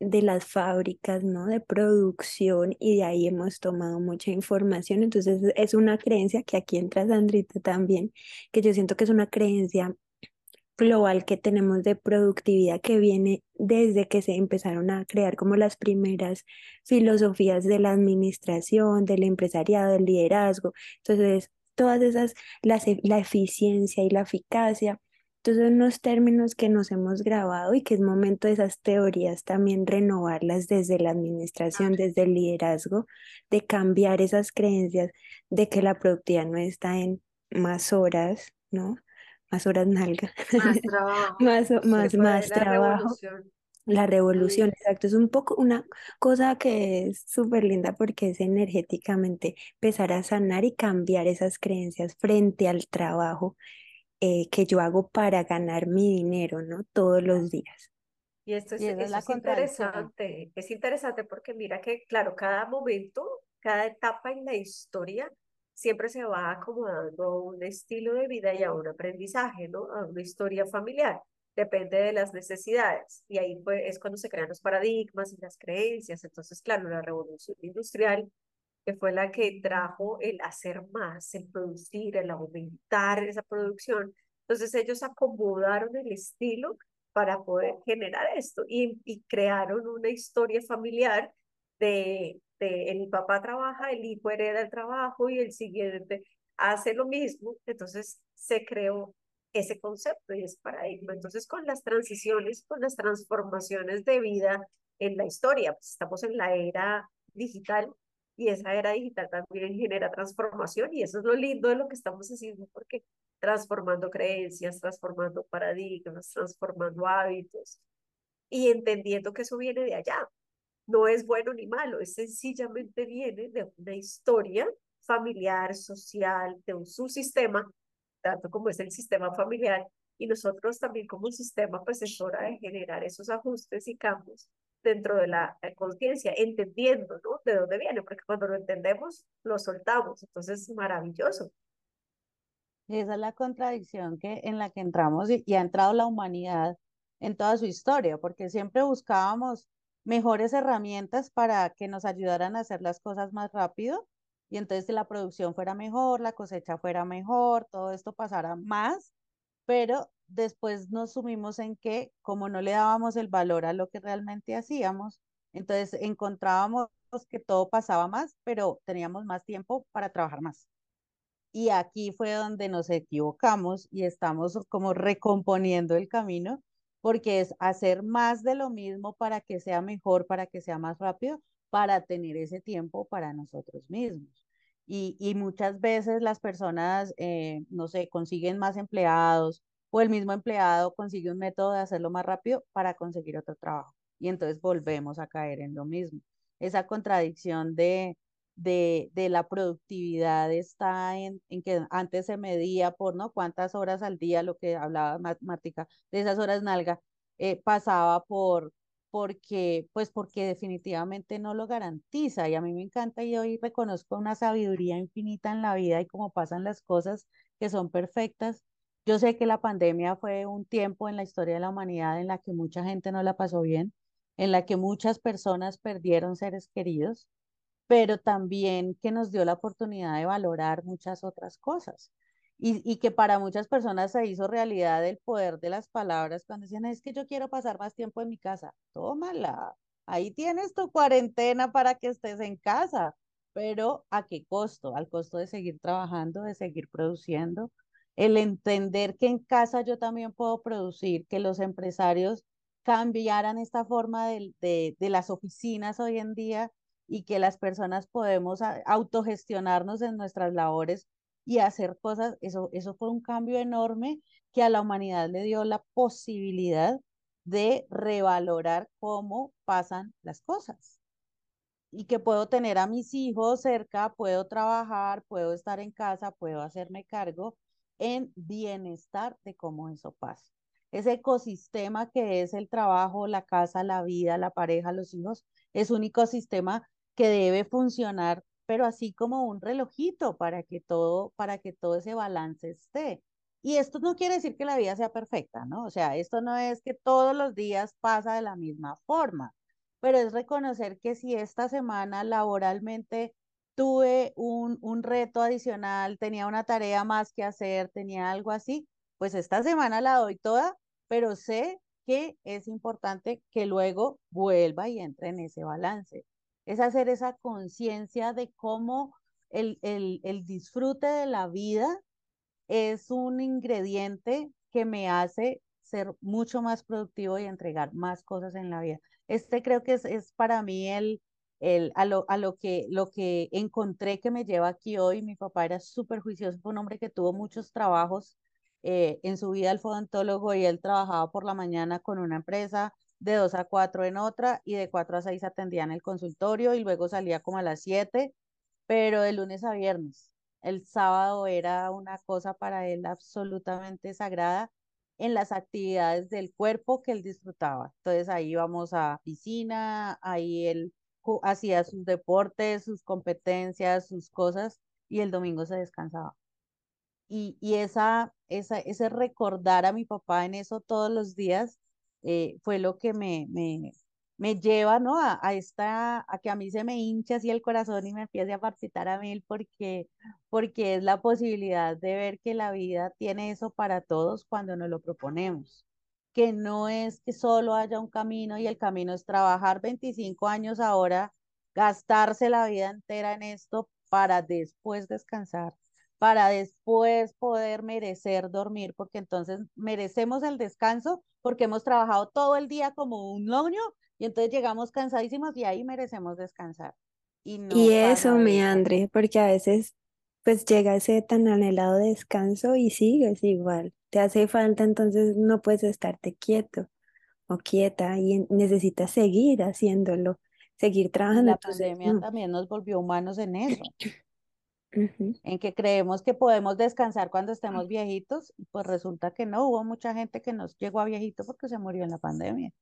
de las fábricas, ¿no? De producción y de ahí hemos tomado mucha información. Entonces es una creencia que aquí entra Sandrita también, que yo siento que es una creencia global que tenemos de productividad que viene desde que se empezaron a crear como las primeras filosofías de la administración, del empresariado, del liderazgo. Entonces, todas esas, la, la eficiencia y la eficacia. Entonces, unos términos que nos hemos grabado y que es momento de esas teorías también renovarlas desde la administración, desde el liderazgo, de cambiar esas creencias de que la productividad no está en más horas, ¿no? Más horas nalga, más trabajo, más, más, más trabajo. La revolución, exacto, es un poco una cosa que es súper linda porque es energéticamente empezar a sanar y cambiar esas creencias frente al trabajo eh, que yo hago para ganar mi dinero, ¿no? Todos los días. Y esto es, es interesante, es interesante porque mira que, claro, cada momento, cada etapa en la historia siempre se va acomodando a un estilo de vida y a un aprendizaje, ¿no? A una historia familiar. Depende de las necesidades. Y ahí pues, es cuando se crean los paradigmas y las creencias. Entonces, claro, la revolución industrial, que fue la que trajo el hacer más, el producir, el aumentar esa producción. Entonces, ellos acomodaron el estilo para poder generar esto y, y crearon una historia familiar de este, el papá trabaja, el hijo hereda el trabajo y el siguiente hace lo mismo, entonces se creó ese concepto y ese paradigma. Entonces, con las transiciones, con las transformaciones de vida en la historia, pues estamos en la era digital y esa era digital también genera transformación y eso es lo lindo de lo que estamos haciendo porque transformando creencias, transformando paradigmas, transformando hábitos y entendiendo que eso viene de allá, no es bueno ni malo, es sencillamente viene de una historia familiar, social, de un subsistema, tanto como es el sistema familiar, y nosotros también como un sistema, pues es hora de generar esos ajustes y cambios dentro de la conciencia, entendiendo, ¿no? De dónde viene, porque cuando lo entendemos, lo soltamos, entonces es maravilloso. Esa es la contradicción que, en la que entramos y ha entrado la humanidad en toda su historia, porque siempre buscábamos mejores herramientas para que nos ayudaran a hacer las cosas más rápido y entonces la producción fuera mejor, la cosecha fuera mejor, todo esto pasara más, pero después nos sumimos en que como no le dábamos el valor a lo que realmente hacíamos, entonces encontrábamos que todo pasaba más, pero teníamos más tiempo para trabajar más. Y aquí fue donde nos equivocamos y estamos como recomponiendo el camino porque es hacer más de lo mismo para que sea mejor, para que sea más rápido, para tener ese tiempo para nosotros mismos. Y, muchas veces las personas, eh, no sé, consiguen más empleados o el mismo empleado consigue un método de hacerlo más rápido para conseguir otro trabajo. Y entonces volvemos a caer en lo mismo. Esa contradicción de, de, de la productividad está en, en, que antes se medía por, ¿no? Cuántas horas al día, lo que hablaba Mática, de esas horas nalga, eh, pasaba por, porque, pues porque definitivamente no lo garantiza y a mí me encanta y hoy reconozco una sabiduría infinita en la vida y cómo pasan las cosas que son perfectas. Yo sé que la pandemia fue un tiempo en la historia de la humanidad en la que mucha gente no la pasó bien, en la que muchas personas perdieron seres queridos, pero también que nos dio la oportunidad de valorar muchas otras cosas y, que para muchas personas se hizo realidad el poder de las palabras cuando decían, es que yo quiero pasar más tiempo en mi casa. Tómala, ahí tienes tu cuarentena para que estés en casa, pero ¿a qué costo? Al costo de seguir trabajando, de seguir produciendo, el entender que en casa yo también puedo producir, que los empresarios cambiaran esta forma de, de, de las oficinas hoy en día y que las personas podemos autogestionarnos en nuestras labores y hacer cosas, eso, eso fue un cambio enorme que a la humanidad le dio la posibilidad de revalorar cómo pasan las cosas. Y que puedo tener a mis hijos cerca, puedo trabajar, puedo estar en casa, puedo hacerme cargo en bienestar de cómo eso pasa. Ese ecosistema que es el trabajo, la casa, la vida, la pareja, los hijos, es un ecosistema que debe funcionar pero así como un relojito para que todo, para que todo ese balance esté. Y esto no quiere decir que la vida sea perfecta, ¿no? O sea, esto no es que todos los días pasa de la misma forma, pero es reconocer que si esta semana laboralmente tuve un, un reto adicional, tenía una tarea más que hacer, tenía algo así, pues esta semana la doy toda, pero sé que es importante que luego vuelva y entre en ese balance es hacer esa conciencia de cómo el, el, el disfrute de la vida es un ingrediente que me hace ser mucho más productivo y entregar más cosas en la vida. Este creo que es, es para mí el, el, a, lo, a lo, que, lo que encontré que me lleva aquí hoy. Mi papá era súper juicioso, fue un hombre que tuvo muchos trabajos eh, en su vida, el odontólogo, y él trabajaba por la mañana con una empresa, de 2 a 4 en otra y de 4 a 6 atendía en el consultorio y luego salía como a las 7, pero de lunes a viernes. El sábado era una cosa para él absolutamente sagrada en las actividades del cuerpo que él disfrutaba. Entonces ahí íbamos a piscina, ahí él hacía sus deportes, sus competencias, sus cosas y el domingo se descansaba. Y, y esa, esa, ese recordar a mi papá en eso todos los días eh, fue lo que me, me, me lleva, ¿no? A, a, esta, a que a mí se me hinche así el corazón y me empiece a palpitar a mí porque, porque es la posibilidad de ver que la vida tiene eso para todos cuando nos lo proponemos. Que no es que solo haya un camino y el camino es trabajar 25 años ahora, gastarse la vida entera en esto para después descansar para después poder merecer dormir, porque entonces merecemos el descanso porque hemos trabajado todo el día como un loño y entonces llegamos cansadísimos y ahí merecemos descansar. Y, no y eso, mi André, porque a veces pues llega ese tan anhelado descanso y sigues igual. Te hace falta, entonces no puedes estarte quieto o quieta y necesitas seguir haciéndolo, seguir trabajando. La pandemia también nos volvió humanos en eso. En que creemos que podemos descansar cuando estemos viejitos, pues resulta que no, hubo mucha gente que nos llegó a viejito porque se murió en la pandemia.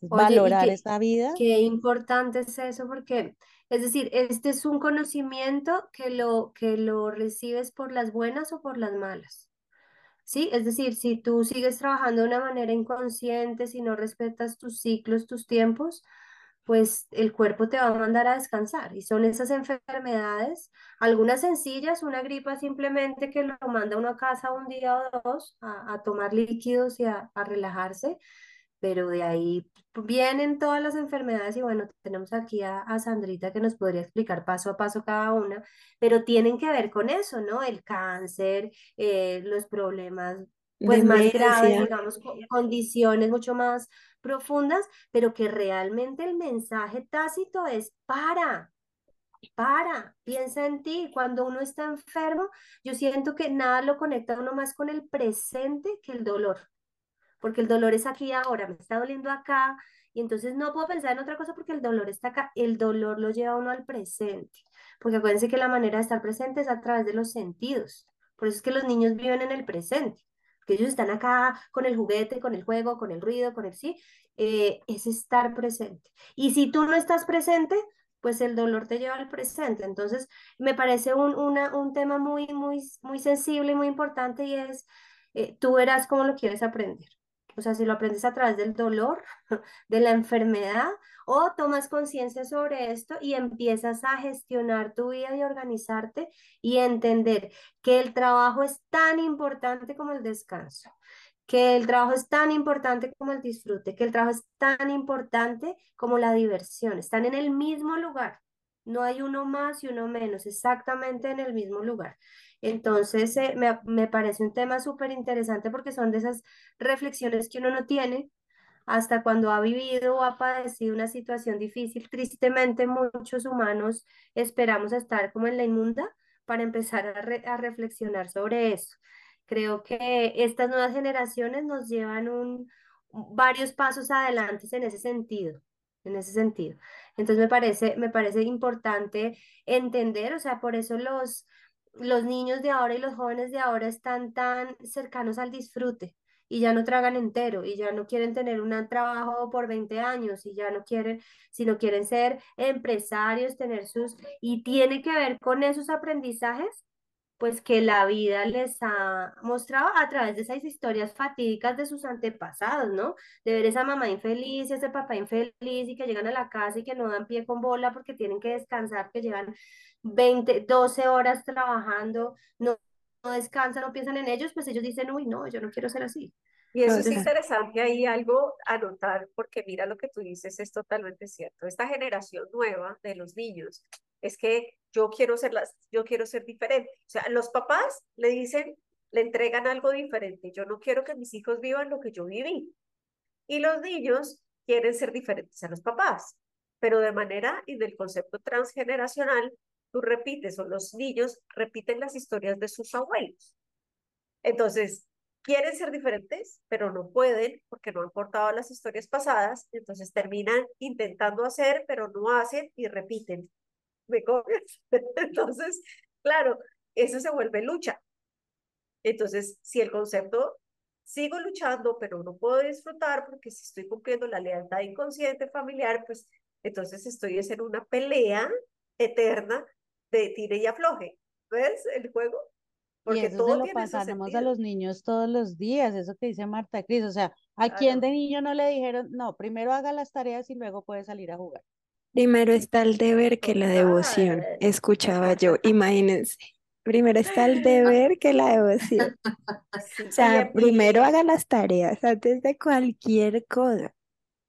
valorar esta vida. Qué importante es eso porque, es decir, este es un conocimiento que lo, que lo recibes por las buenas o por las malas. ¿Sí? Es decir, si tú sigues trabajando de una manera inconsciente, si no respetas tus ciclos, tus tiempos, pues el cuerpo te va a mandar a descansar. Y son esas enfermedades, algunas sencillas, una gripa simplemente que lo manda uno a casa un día o dos a, tomar líquidos y a, relajarse, pero de ahí vienen todas las enfermedades y bueno, tenemos aquí a, Sandrita que nos podría explicar paso a paso cada una, pero tienen que ver con eso, ¿no? El cáncer, eh, los problemas pues más graves, digamos, condiciones mucho más profundas, pero que realmente el mensaje tácito es para, para, piensa en ti. Cuando uno está enfermo, yo siento que nada lo conecta uno más con el presente que el dolor, porque el dolor es aquí ahora, me está doliendo acá, y entonces no puedo pensar en otra cosa porque el dolor está acá, el dolor lo lleva uno al presente, porque acuérdense que la manera de estar presente es a través de los sentidos, por eso es que los niños viven en el presente porque ellos están acá con el juguete, con el juego, con el ruido, con el sí, eh, es estar presente. Y si tú no estás presente, pues el dolor te lleva al presente. Entonces, me parece un, un tema muy, muy, muy sensible y muy importante y es, eh, tú verás cómo lo quieres aprender. O sea, si lo aprendes a través del dolor, de la enfermedad, o tomas conciencia sobre esto y empiezas a gestionar tu vida y organizarte y entender que el trabajo es tan importante como el descanso, que el trabajo es tan importante como el disfrute, que el trabajo es tan importante como la diversión. Están en el mismo lugar. No hay uno más y uno menos, exactamente en el mismo lugar. Entonces, eh, me, me, parece un tema súper interesante porque son de esas reflexiones que uno no tiene hasta cuando ha vivido o ha padecido una situación difícil. Tristemente, muchos humanos esperamos estar como en la inmunda para empezar a, a reflexionar sobre eso. Creo que estas nuevas generaciones nos llevan un, varios pasos adelante en ese sentido, en ese sentido. Entonces me parece, me parece importante entender, o sea, por eso los, los niños de ahora y los jóvenes de ahora están tan cercanos al disfrute y ya no tragan entero y ya no quieren tener un trabajo por 20 años y ya no quieren, sino quieren ser empresarios, tener sus, y tiene que ver con esos aprendizajes pues que la vida les ha mostrado a través de esas historias fatídicas de sus antepasados, ¿no? De ver esa mamá infeliz, ese papá infeliz y que llegan a la casa y que no dan pie con bola porque tienen que descansar, que llegan 20, 12 horas trabajando, no, no descansan, no piensan en ellos, pues ellos dicen, uy, no, yo no quiero ser así. Y eso es interesante ahí algo a notar, porque mira lo que tú dices, es totalmente cierto. Esta generación nueva de los niños es que yo quiero ser las, yo quiero ser diferente. O sea, los papás le dicen, le entregan algo diferente. Yo no quiero que mis hijos vivan lo que yo viví. Y los niños quieren ser diferentes a los papás, pero de manera y del concepto transgeneracional, tú repites o los niños repiten las historias de sus abuelos. Entonces, quieren ser diferentes, pero no pueden porque no han portado las historias pasadas, entonces terminan intentando hacer, pero no hacen y repiten ¿me Entonces, claro, eso se vuelve lucha. Entonces, si el concepto, sigo luchando, pero no puedo disfrutar porque si estoy cumpliendo la lealtad inconsciente familiar, pues entonces estoy en una pelea eterna de tire y afloje. ¿Ves el juego? Porque y eso todo se lo pasamos a los niños todos los días, eso que dice Marta Cris, o sea, ¿a quién de niño no le dijeron, no, primero haga las tareas y luego puede salir a jugar? Primero está el deber que la devoción, escuchaba yo, imagínense. Primero está el deber que la devoción. O sea, primero haga las tareas antes de cualquier cosa.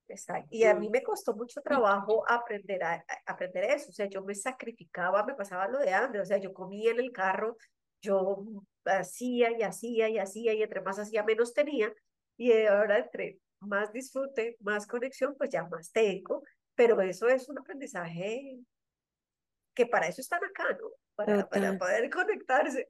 Exacto. Y a mí me costó mucho trabajo aprender, a, aprender eso. O sea, yo me sacrificaba, me pasaba lo de antes. O sea, yo comía en el carro, yo hacía y hacía y hacía y entre más hacía menos tenía. Y ahora entre más disfrute, más conexión, pues ya más tengo pero eso es un aprendizaje que para eso están acá, ¿no? Para, para poder conectarse.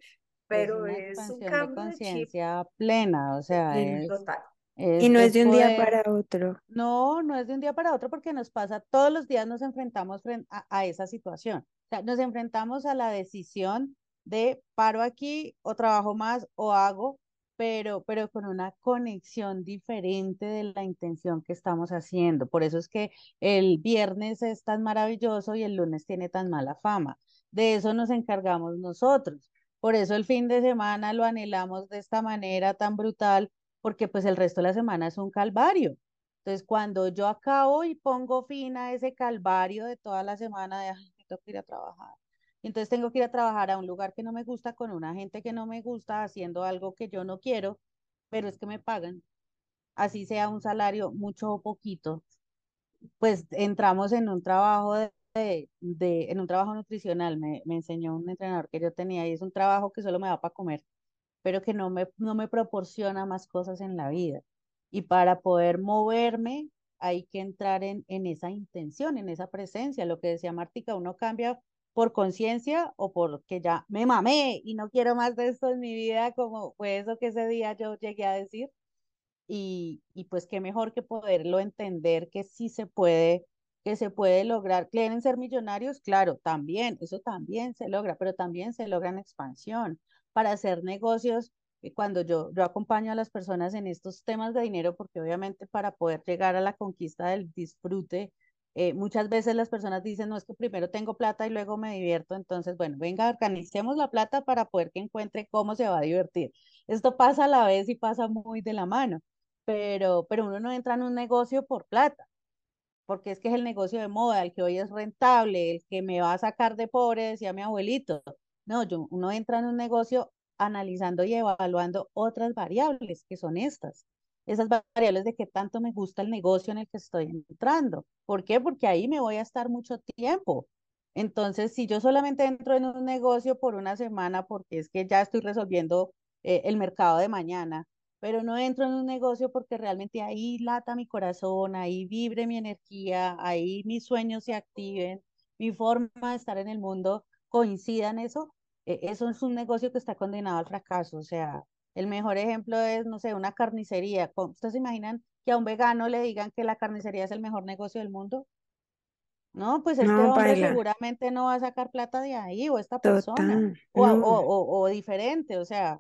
Pero es, un cambio de conciencia plena, o sea, es, total. Y no es de un día para otro. No, no es de un día para otro porque nos pasa, todos los días nos enfrentamos a, a esa situación. O sea, nos enfrentamos a la decisión de paro aquí o trabajo más o hago pero, pero con una conexión diferente de la intención que estamos haciendo. Por eso es que el viernes es tan maravilloso y el lunes tiene tan mala fama. De eso nos encargamos nosotros. Por eso el fin de semana lo anhelamos de esta manera tan brutal, porque pues el resto de la semana es un calvario. Entonces, cuando yo acabo y pongo fin a ese calvario de toda la semana de, ay, tengo que ir a trabajar, entonces tengo que ir a trabajar a un lugar que no me gusta, con una gente que no me gusta, haciendo algo que yo no quiero, pero es que me pagan. Así sea un salario mucho o poquito, pues entramos en un trabajo de, de, en un trabajo nutricional. Me, me enseñó un entrenador que yo tenía y es un trabajo que solo me da para comer, pero que no me, no me proporciona más cosas en la vida. Y para poder moverme hay que entrar en, en esa intención, en esa presencia. Lo que decía Martica, uno cambia por conciencia o porque ya me mamé y no quiero más de esto en mi vida, como fue eso que ese día yo llegué a decir. Y, y pues qué mejor que poderlo entender que sí se puede, que se puede lograr. ¿Quieren ser millonarios? Claro, también, eso también se logra, pero también se logra en expansión. Para hacer negocios, cuando yo, yo acompaño a las personas en estos temas de dinero, porque obviamente para poder llegar a la conquista del disfrute, eh, muchas veces las personas dicen, no es que primero tengo plata y luego me divierto, entonces, bueno, venga, organicemos la plata para poder que encuentre cómo se va a divertir. Esto pasa a la vez y pasa muy de la mano, pero, pero uno no entra en un negocio por plata, porque es que es el negocio de moda, el que hoy es rentable, el que me va a sacar de pobre, decía mi abuelito. No, yo, uno entra en un negocio analizando y evaluando otras variables que son estas esas variables de qué tanto me gusta el negocio en el que estoy entrando. ¿Por qué? Porque ahí me voy a estar mucho tiempo. Entonces, si yo solamente entro en un negocio por una semana porque es que ya estoy resolviendo eh, el mercado de mañana, pero no entro en un negocio porque realmente ahí lata mi corazón, ahí vibre mi energía, ahí mis sueños se activen, mi forma de estar en el mundo coincida en eso, eh, eso es un negocio que está condenado al fracaso. O sea, el mejor ejemplo es, no sé, una carnicería. ¿Ustedes se imaginan que a un vegano le digan que la carnicería es el mejor negocio del mundo? No, pues este hombre seguramente no va a sacar plata de ahí, o esta persona, o, o, o, diferente, o sea,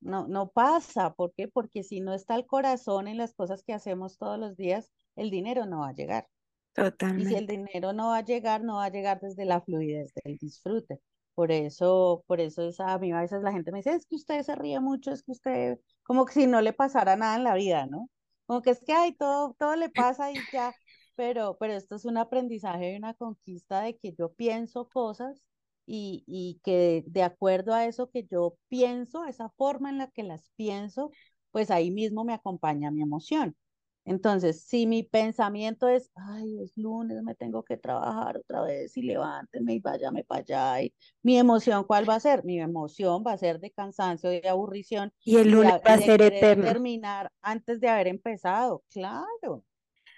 no, no pasa. ¿Por qué? Porque si no está el corazón en las cosas que hacemos todos los días, el dinero no va a llegar. Totalmente. Y si el dinero no va a llegar, no va a llegar desde la fluidez del disfrute. Por eso, por eso es, a mí a veces la gente me dice, es que usted se ríe mucho, es que usted, como que si no le pasara nada en la vida, ¿no? Como que es que hay todo, todo le pasa y ya, pero, pero esto es un aprendizaje y una conquista de que yo pienso cosas y, y que de acuerdo a eso que yo pienso, esa forma en la que las pienso, pues ahí mismo me acompaña mi emoción. Entonces, si mi pensamiento es, ay, es lunes, me tengo que trabajar otra vez y levánteme y váyame para allá, y mi emoción, ¿cuál va a ser? Mi emoción va a ser de cansancio, de aburrición. Y el lunes va a ser eterno. terminar antes de haber empezado, claro,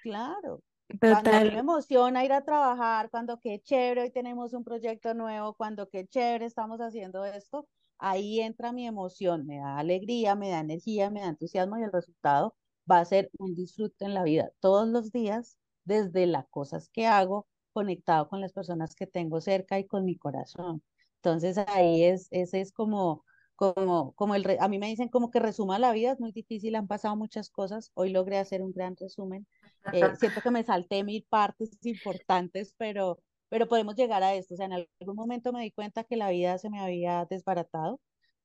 claro. Cuando a mí me emociona ir a trabajar, cuando qué chévere, hoy tenemos un proyecto nuevo, cuando qué chévere estamos haciendo esto, ahí entra mi emoción, me da alegría, me da energía, me da entusiasmo y el resultado va a ser un disfrute en la vida todos los días, desde las cosas que hago, conectado con las personas que tengo cerca y con mi corazón. Entonces ahí es, ese es como, como, como el, a mí me dicen como que resuma la vida, es muy difícil, han pasado muchas cosas, hoy logré hacer un gran resumen, eh, siento que me salté mil partes importantes, pero, pero podemos llegar a esto, o sea, en algún momento me di cuenta que la vida se me había desbaratado,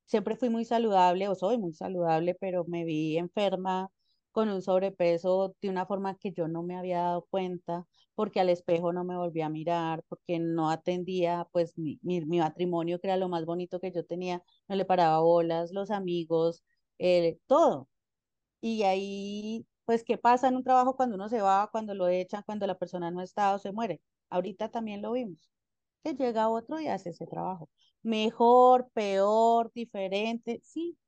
siempre fui muy saludable o soy muy saludable, pero me vi enferma con un sobrepeso de una forma que yo no me había dado cuenta, porque al espejo no me volví a mirar, porque no atendía pues mi, mi, matrimonio, que era lo más bonito que yo tenía, no le paraba bolas, los amigos, eh, todo. Y ahí, pues, ¿qué pasa en un trabajo cuando uno se va, cuando lo echan, cuando la persona no está o se muere? Ahorita también lo vimos, que llega otro y hace ese trabajo. Mejor, peor, diferente, sí,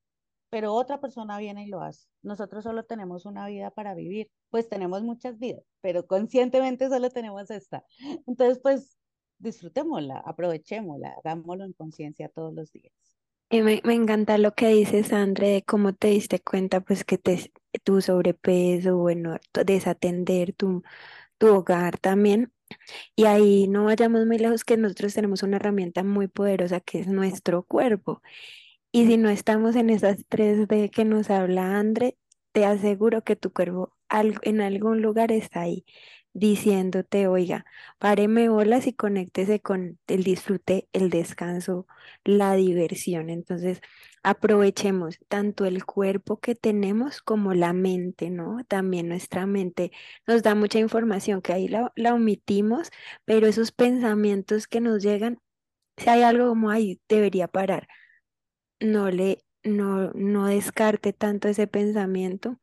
pero otra persona viene y lo hace. Nosotros solo tenemos una vida para vivir, pues tenemos muchas vidas, pero conscientemente solo tenemos esta. Entonces, pues disfrutémosla, aprovechémosla, hagámoslo en conciencia todos los días. Y me, me, encanta lo que dices, André, de cómo te diste cuenta, pues, que te, tu sobrepeso, bueno, desatender tu, tu hogar también. Y ahí no vayamos muy lejos, que nosotros tenemos una herramienta muy poderosa que es nuestro cuerpo. Y si no estamos en esas tres de que nos habla André, te aseguro que tu cuerpo en algún lugar está ahí diciéndote, oiga, páreme olas y conéctese con el disfrute, el descanso, la diversión. Entonces, aprovechemos tanto el cuerpo que tenemos como la mente, ¿no? También nuestra mente nos da mucha información que ahí la, la omitimos, pero esos pensamientos que nos llegan, si hay algo como ahí, debería parar no le, no, no descarte tanto ese pensamiento.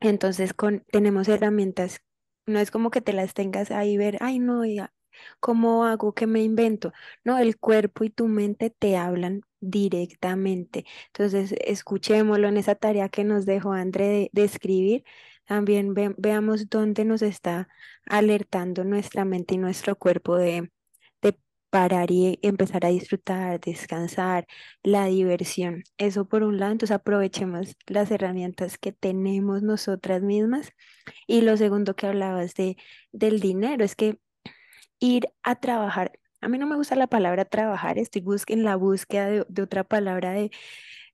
Entonces con, tenemos herramientas, no es como que te las tengas ahí ver, ay no, ya, ¿cómo hago que me invento? No, el cuerpo y tu mente te hablan directamente. Entonces, escuchémoslo en esa tarea que nos dejó André de, escribir. También veamos dónde nos está alertando nuestra mente y nuestro cuerpo de, parar y empezar a disfrutar, descansar, la diversión. Eso por un lado, entonces aprovechemos las herramientas que tenemos nosotras mismas. Y lo segundo que hablabas de, del dinero, es que ir a trabajar, a mí no me gusta la palabra trabajar, estoy en la búsqueda de, otra palabra de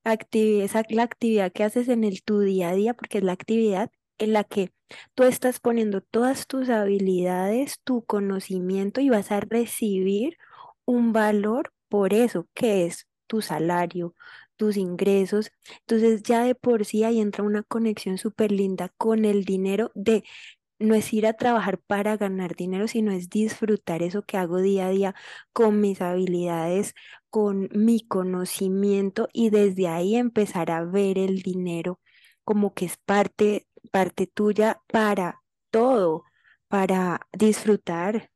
actividad, la actividad que haces en el tu día a día, porque es la actividad en la que tú estás poniendo todas tus habilidades, tu conocimiento y vas a recibir un valor por eso, que es tu salario, tus ingresos. Entonces ya de por sí ahí entra una conexión súper linda con el dinero de no es ir a trabajar para ganar dinero, sino es disfrutar eso que hago día a día con mis habilidades, con mi conocimiento y desde ahí empezar a ver el dinero como que es parte, parte tuya para todo, para disfrutar,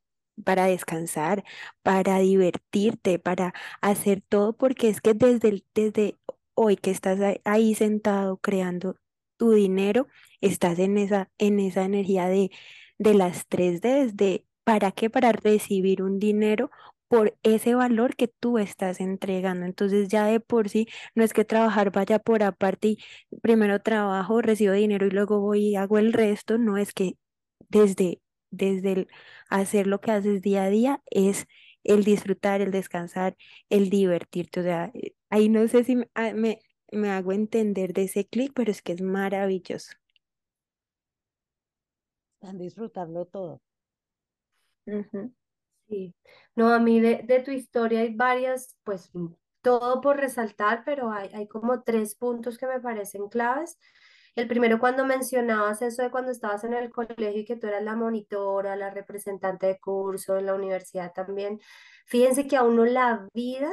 para descansar, para divertirte, para hacer todo, porque es que desde, desde hoy que estás ahí sentado creando tu dinero, estás en esa, en esa energía de, de las tres d de ¿para qué? Para recibir un dinero por ese valor que tú estás entregando. Entonces ya de por sí no es que trabajar vaya por aparte y primero trabajo, recibo dinero y luego voy y hago el resto, no es que desde, desde el hacer lo que haces día a día es el disfrutar, el descansar, el divertirte. O sea, eh, ahí no sé si me, ah, me, me hago entender de ese clic, pero es que es maravilloso. Están disfrutarlo todo. Sí, no, a mí de, de tu historia hay varias, pues mm, todo por resaltar, pero hay, hay como tres puntos que me parecen claves. El primero, cuando mencionabas eso de cuando estabas en el colegio y que tú eras la monitora, la representante de curso, en la universidad también. Fíjense que a uno la vida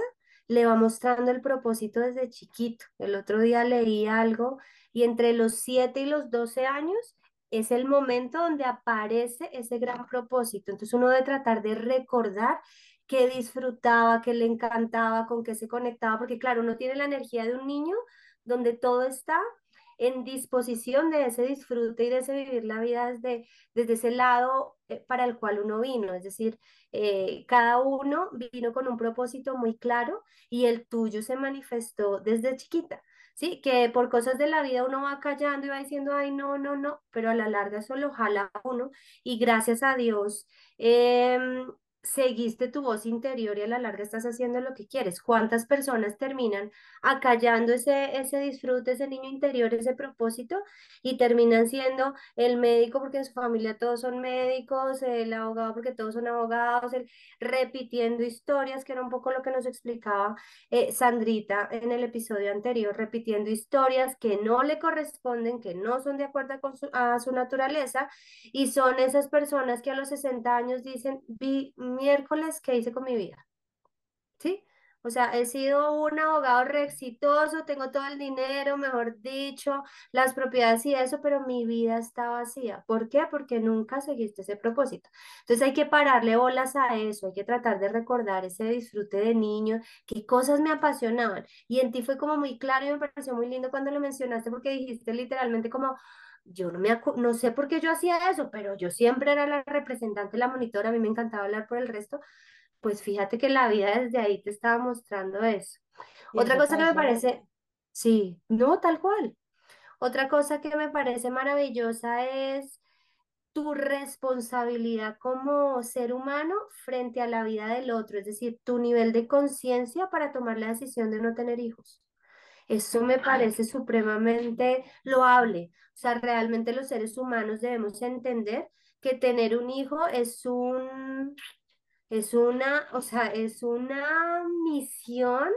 le va mostrando el propósito desde chiquito. El otro día leí algo y entre los 7 y los 12 años es el momento donde aparece ese gran propósito. Entonces uno debe tratar de recordar qué disfrutaba, qué le encantaba, con qué se conectaba, porque claro, uno tiene la energía de un niño donde todo está en disposición de ese disfrute y de ese vivir la vida desde, desde ese lado eh, para el cual uno vino. Es decir, eh, cada uno vino con un propósito muy claro y el tuyo se manifestó desde chiquita. Sí, que por cosas de la vida uno va callando y va diciendo, ay, no, no, no, pero a la larga eso lo jala uno. Y gracias a Dios em, seguiste tu voz interior y a la larga estás haciendo lo que quieres. ¿Cuántas personas terminan acallando ese, ese disfrute, ese niño interior, ese propósito y terminan siendo el médico porque en su familia todos son médicos, el abogado porque todos son abogados, el, repitiendo historias, que era un poco lo que nos explicaba eh, Sandrita en el episodio anterior, repitiendo historias que no le corresponden, que no son de acuerdo con su, a su naturaleza y son esas personas que a los 60 años dicen, vi miércoles, ¿qué hice con mi vida? ¿Sí? O sea, he sido un abogado exitoso, tengo todo el dinero, mejor dicho, las propiedades y eso, pero mi vida está vacía. ¿Por qué? Porque nunca seguiste ese propósito. Entonces hay que pararle bolas a eso, hay que tratar de recordar ese disfrute de niño, qué cosas me apasionaban. Y en ti fue como muy claro y me pareció muy lindo cuando lo mencionaste porque dijiste literalmente como yo no, me no sé por qué yo hacía eso, pero yo siempre era la representante, la monitora, a mí me encantaba hablar por el resto, pues fíjate que la vida desde ahí te estaba mostrando eso. Otra cosa que me parece, sí, no, tal cual. Otra cosa que me parece maravillosa es tu responsabilidad como ser humano frente a la vida del otro, es decir, tu nivel de conciencia para tomar la decisión de no tener hijos. Eso me parece supremamente loable. O sea, realmente los seres humanos debemos entender que tener un hijo es un, es una, o sea, es una misión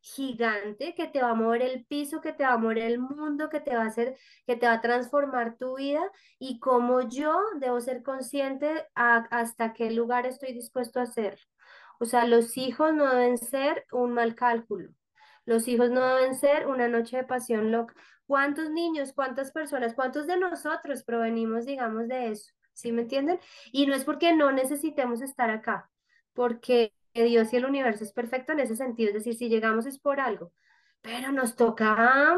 gigante que te va a mover el piso, que te va a mover el mundo, que te va a hacer, que te va a transformar tu vida y como yo debo ser consciente hasta qué lugar estoy dispuesto a hacer. O sea, los hijos no deben ser un mal cálculo. Los hijos no deben ser una noche de pasión loca. ¿Cuántos niños, cuántas personas, cuántos de nosotros provenimos, digamos, de eso? ¿Sí me entienden? Y no es porque no necesitemos estar acá, porque Dios y el universo es perfecto en ese sentido, es decir, si llegamos es por algo, pero nos toca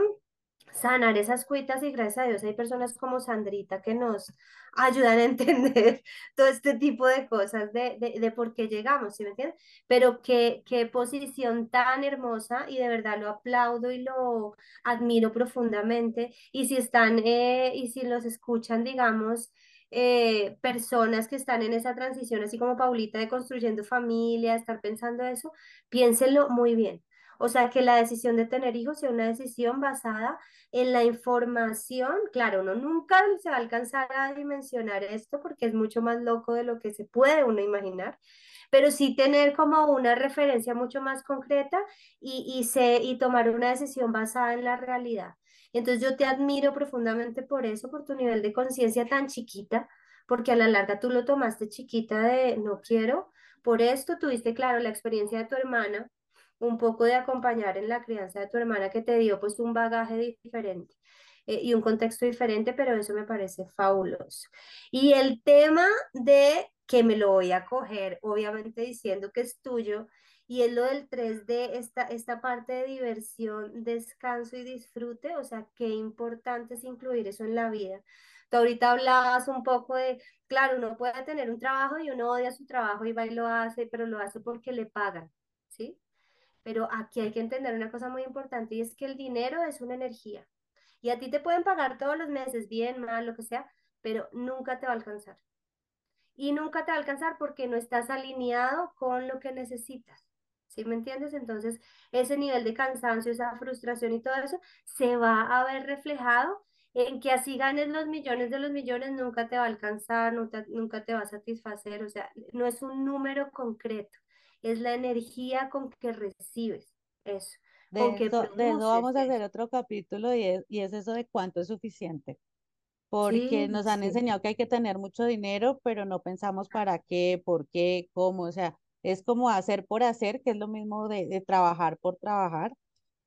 sanar esas cuitas y gracias a Dios hay personas como Sandrita que nos ayudan a entender todo este tipo de cosas de, de, por qué llegamos, ¿sí me entiendes? Pero qué, qué posición tan hermosa y de verdad lo aplaudo y lo admiro profundamente y si están eh, y si los escuchan, digamos, eh, personas que están en esa transición, así como Paulita de construyendo familia, estar pensando eso, piénsenlo muy bien. O sea, que la decisión de tener hijos sea una decisión basada en la información. Claro, uno nunca se va a alcanzar a dimensionar esto porque es mucho más loco de lo que se puede uno imaginar, pero sí tener como una referencia mucho más concreta y, y, y tomar una decisión basada en la realidad. Entonces yo te admiro profundamente por eso, por tu nivel de conciencia tan chiquita, porque a la larga tú lo tomaste chiquita de no quiero. Por esto tuviste, claro, la experiencia de tu hermana, un poco de acompañar en la crianza de tu hermana que te dio pues un bagaje diferente eh, y un contexto diferente, pero eso me parece fabuloso. Y el tema de que me lo voy a coger, obviamente diciendo que es tuyo, y es lo del 3D, esta, esta parte de diversión, descanso y disfrute, o sea, qué importante es incluir eso en la vida. Tú ahorita hablabas un poco de, claro, uno puede tener un trabajo y uno odia su trabajo y va y lo hace, pero lo hace porque le pagan, ¿sí? Pero aquí hay que entender una cosa muy importante y es que el dinero es una energía. Y a ti te pueden pagar todos los meses, bien, mal, lo que sea, pero nunca te va a alcanzar. Y nunca te va a alcanzar porque no estás alineado con lo que necesitas. ¿Sí me entiendes? Entonces, ese nivel de cansancio, esa frustración y todo eso se va a ver reflejado en que así ganes los millones de los millones, nunca te va a alcanzar, nunca, nunca te va a satisfacer. O sea, no es un número concreto, es la energía con que recibes eso. De, eso, vamos a hacer otro capítulo y es, y es eso de cuánto es suficiente porque nos han enseñado que hay que tener mucho dinero, pero no pensamos para qué, por qué, cómo, o sea, es como hacer por hacer, que es lo mismo de, trabajar por trabajar.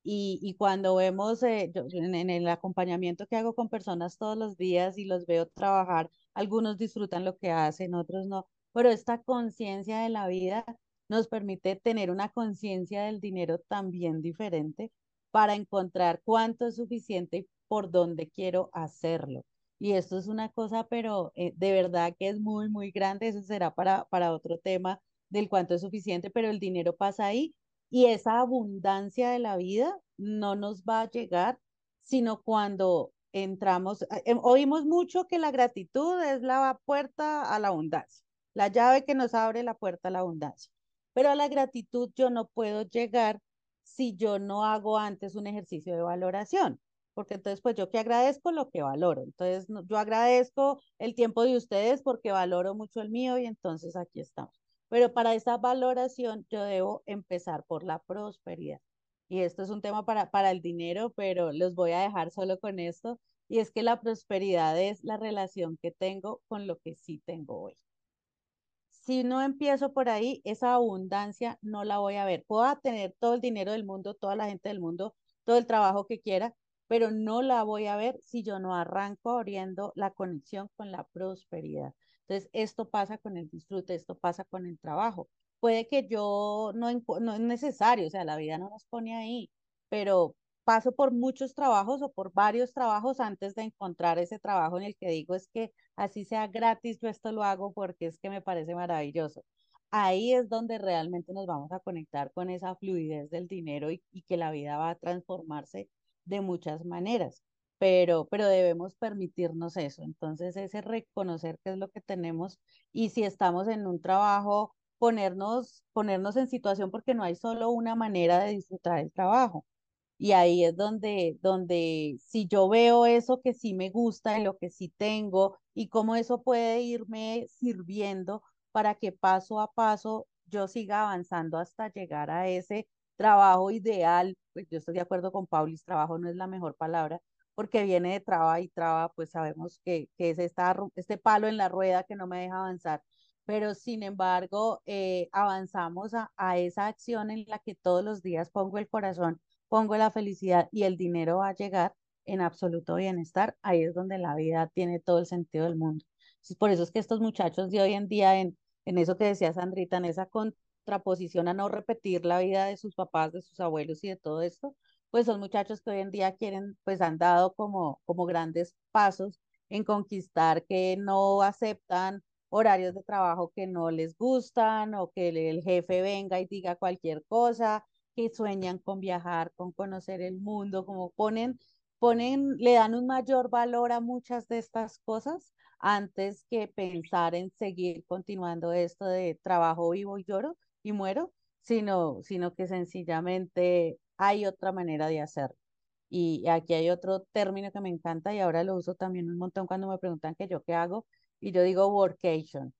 Y, y cuando vemos eh, en, el acompañamiento que hago con personas todos los días y los veo trabajar, algunos disfrutan lo que hacen, otros no, pero esta conciencia de la vida nos permite tener una conciencia del dinero también diferente para encontrar cuánto es suficiente y por dónde quiero hacerlo. Y esto es una cosa, pero eh, de verdad que es muy, muy grande. Eso será para, para otro tema del cuánto es suficiente, pero el dinero pasa ahí y esa abundancia de la vida no nos va a llegar, sino cuando entramos, eh, em, oímos mucho que la gratitud es la puerta a la abundancia, la llave que nos abre la puerta a la abundancia. Pero a la gratitud yo no puedo llegar si yo no hago antes un ejercicio de valoración, porque entonces pues yo que agradezco lo que valoro. Entonces yo agradezco el tiempo de ustedes porque valoro mucho el mío y entonces aquí estamos. Pero para esa valoración yo debo empezar por la prosperidad. Y esto es un tema para, para el dinero, pero los voy a dejar solo con esto. Y es que la prosperidad es la relación que tengo con lo que sí tengo hoy. Si no empiezo por ahí, esa abundancia no la voy a ver. Puedo tener todo el dinero del mundo, toda la gente del mundo, todo el trabajo que quiera, pero no la voy a ver si yo no arranco abriendo la conexión con la prosperidad. Entonces, esto pasa con el disfrute, esto pasa con el trabajo. Puede que yo no, no es necesario, o sea, la vida no nos pone ahí, pero paso por muchos trabajos o por varios trabajos antes de encontrar ese trabajo en el que digo es que así sea gratis, yo esto lo hago porque es que me parece maravilloso. Ahí es donde realmente nos vamos a conectar con esa fluidez del dinero y, y que la vida va a transformarse de muchas maneras pero, pero debemos permitirnos eso. Entonces, ese reconocer qué es lo que tenemos y si estamos en un trabajo, ponernos, ponernos en situación porque no hay solo una manera de disfrutar el trabajo. Y ahí es donde, donde si yo veo eso que sí me gusta, en lo que sí tengo y cómo eso puede irme sirviendo para que paso a paso yo siga avanzando hasta llegar a ese trabajo ideal. Pues yo estoy de acuerdo con Paulis, trabajo no es la mejor palabra, porque viene de traba y traba, pues sabemos que, que es esta, este palo en la rueda que no me deja avanzar. Pero sin embargo, eh, avanzamos a, a esa acción en la que todos los días pongo el corazón, pongo la felicidad y el dinero va a llegar en absoluto bienestar. Ahí es donde la vida tiene todo el sentido del mundo. Por eso es que estos muchachos de hoy en día, en, en eso que decía Sandrita, en esa contraposición a no repetir la vida de sus papás, de sus abuelos y de todo esto, pues son muchachos que hoy en día quieren, pues han dado como, como grandes pasos en conquistar que no aceptan horarios de trabajo que no les gustan o que el jefe venga y diga cualquier cosa, sueñan con viajar, con conocer el mundo, como ponen, ponen, le dan un mayor valor a muchas de estas cosas antes que pensar en seguir continuando esto de trabajo vivo y lloro y muero sino, sino que sencillamente hay otra manera de hacerlo. Y aquí hay otro término que me encanta y ahora lo uso también un montón cuando me preguntan que yo qué hago y yo digo workation.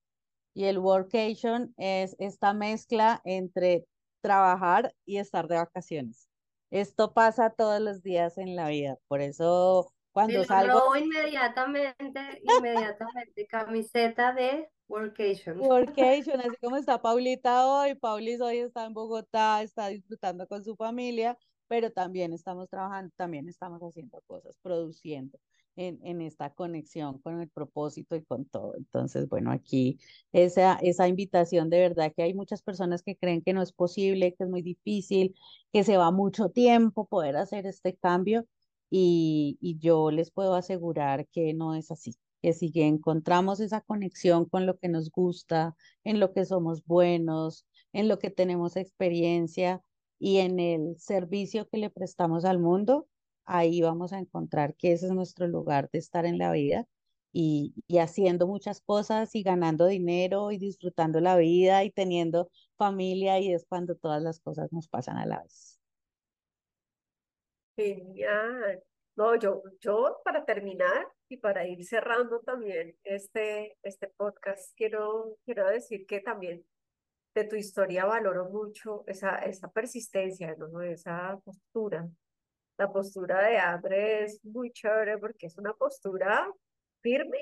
Y el workation es esta mezcla entre trabajar y estar de vacaciones. Esto pasa todos los días en la vida, por eso cuando salgo... inmediatamente, inmediatamente, camiseta de Workation. Workation, así como está Paulita hoy, Paulis hoy está en Bogotá, está disfrutando con su familia, pero también estamos trabajando, también estamos haciendo cosas, produciendo en, en esta conexión con el propósito y con todo. Entonces, bueno, aquí esa, esa invitación de verdad que hay muchas personas que creen que no es posible, que es muy difícil, que se va mucho tiempo poder hacer este cambio y, y yo les puedo asegurar que no es así que si encontramos esa conexión con lo que nos gusta, en lo que somos buenos, en lo que tenemos experiencia y en el servicio que le prestamos al mundo, ahí vamos a encontrar que ese es nuestro lugar de estar en la vida y, y haciendo muchas cosas y ganando dinero y disfrutando la vida y teniendo familia y es cuando todas las cosas nos pasan a la vez. Genial. No, yo, yo para terminar y para ir cerrando también este, este podcast, quiero, quiero decir que también de tu historia valoro mucho esa, esa persistencia, ¿no? Esa postura la postura de Andre es muy chévere porque es una postura firme,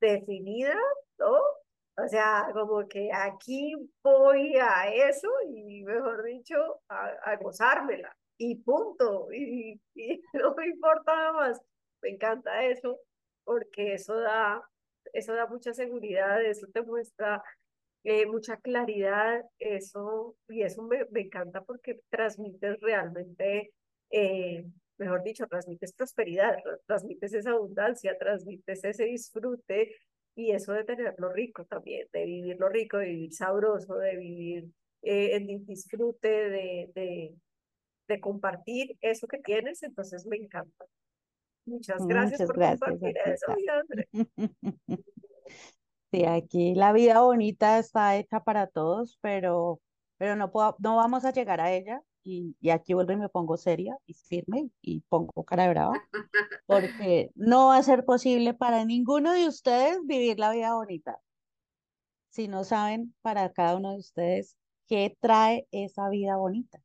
definida, ¿no? O sea, como que aquí voy a eso y, mejor dicho, a, gozármela. Y punto. Y, no me importa nada más. Me encanta eso porque eso da, eso da mucha seguridad, eso te muestra eh, mucha claridad, eso, y eso me, me encanta porque transmites realmente eh, mejor dicho, transmites prosperidad, transmites esa abundancia, transmites ese disfrute y eso de tenerlo rico también, de vivir lo rico, de vivir sabroso, de vivir eh, en disfrute, de, de, de, compartir eso que tienes, entonces me encanta. Muchas gracias por compartir eso, André. Sí, aquí la vida bonita está hecha para todos, pero, pero no, puedo, no vamos a llegar a ella y, y, aquí vuelvo y me pongo seria y firme y pongo cara de brava, porque no va a ser posible para ninguno de ustedes vivir la vida bonita. Si no saben para cada uno de ustedes qué trae esa vida bonita,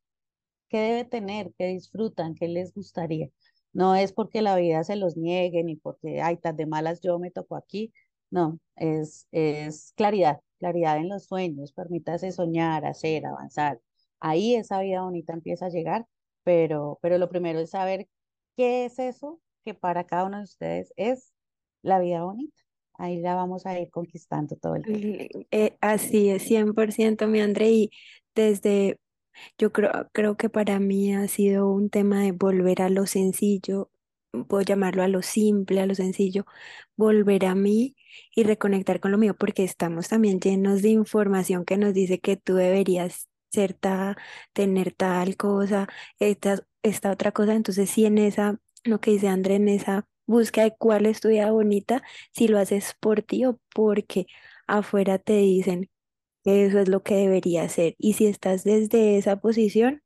qué debe tener, qué disfrutan, qué les gustaría. No es porque la vida se los niegue ni porque, ay, tan de malas yo me toco aquí. No, es, es claridad, claridad en los sueños, permítase soñar, hacer, avanzar ahí esa vida bonita empieza a llegar, pero, pero lo primero es saber qué es eso que para cada uno de ustedes es la vida bonita. Ahí la vamos a ir conquistando todo el tiempo. Eh, así es, 100% mi André, y desde, yo creo, creo que para mí ha sido un tema de volver a lo sencillo, puedo llamarlo a lo simple, a lo sencillo, volver a mí y reconectar con lo mío, porque estamos también llenos de información que nos dice que tú deberías ser tener tal cosa, esta, esta otra cosa. Entonces, si en esa, lo que dice André, en esa búsqueda de cuál es tu vida bonita, si lo haces por ti o porque afuera te dicen que eso es lo que debería ser. Y si estás desde esa posición,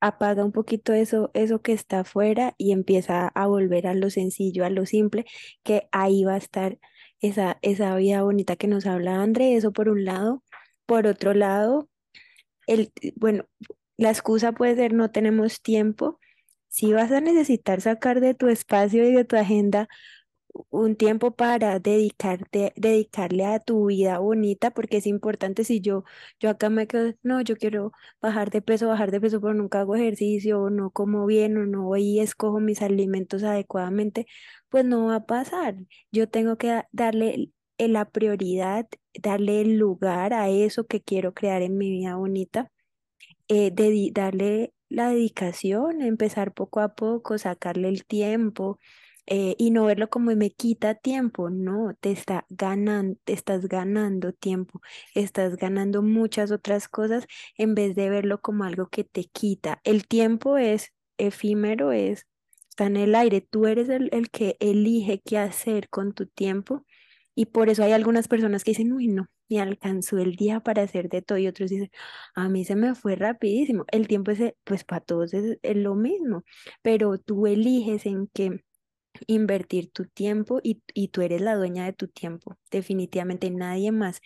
apaga un poquito eso, eso que está afuera y empieza a volver a lo sencillo, a lo simple, que ahí va a estar esa, esa vida bonita que nos habla André, eso por un lado. Por otro lado, el, bueno, la excusa puede ser no tenemos tiempo. Si vas a necesitar sacar de tu espacio y de tu agenda un tiempo para dedicarte, dedicarle a tu vida bonita, porque es importante si yo, yo acá me quedo, no, yo quiero bajar de peso, bajar de peso, pero nunca hago ejercicio, o no como bien, o no voy y escojo mis alimentos adecuadamente, pues no va a pasar. Yo tengo que darle la prioridad, darle el lugar a eso que quiero crear en mi vida bonita, eh, darle la dedicación, empezar poco a poco, sacarle el tiempo eh, y no verlo como me quita tiempo, no, te está ganando, estás ganando tiempo, estás ganando muchas otras cosas en vez de verlo como algo que te quita. El tiempo es efímero, es, está en el aire, tú eres el, el que elige qué hacer con tu tiempo y por eso hay algunas personas que dicen, uy, no, me alcanzó el día para hacer de todo y otros dicen, a mí se me fue rapidísimo. El tiempo es, pues para todos es, lo mismo, pero tú eliges en qué invertir tu tiempo y, y, tú eres la dueña de tu tiempo, definitivamente nadie más.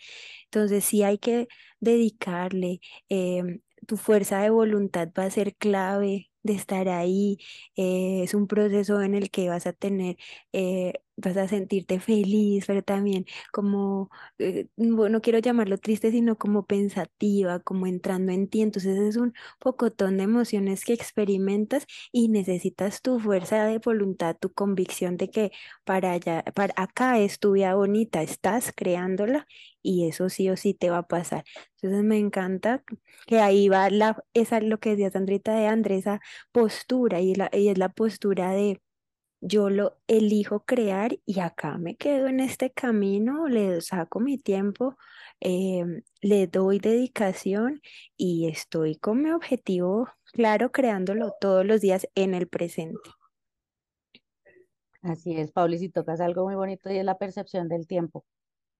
Entonces sí hay que dedicarle, em, tu fuerza de voluntad va a ser clave de estar ahí. Eh, es un proceso en el que vas a tener, eh, vas a sentirte feliz, pero también como, eh, no quiero llamarlo triste, sino como pensativa, como entrando en ti. Entonces es un pocotón de emociones que experimentas y necesitas tu fuerza de voluntad, tu convicción de que para allá, para acá es tu vida bonita, estás creándola y eso sí o sí te va a pasar. Entonces me encanta que ahí va la, esa lo que decía Sandrita de Andrés, esa postura y, la, y es la postura de yo lo elijo crear y acá me quedo en este camino, le saco mi tiempo, em, le doy dedicación y estoy con mi objetivo claro, creándolo todos los días en el presente. Así es, Pablo, y si tocas algo muy bonito y es la percepción del tiempo.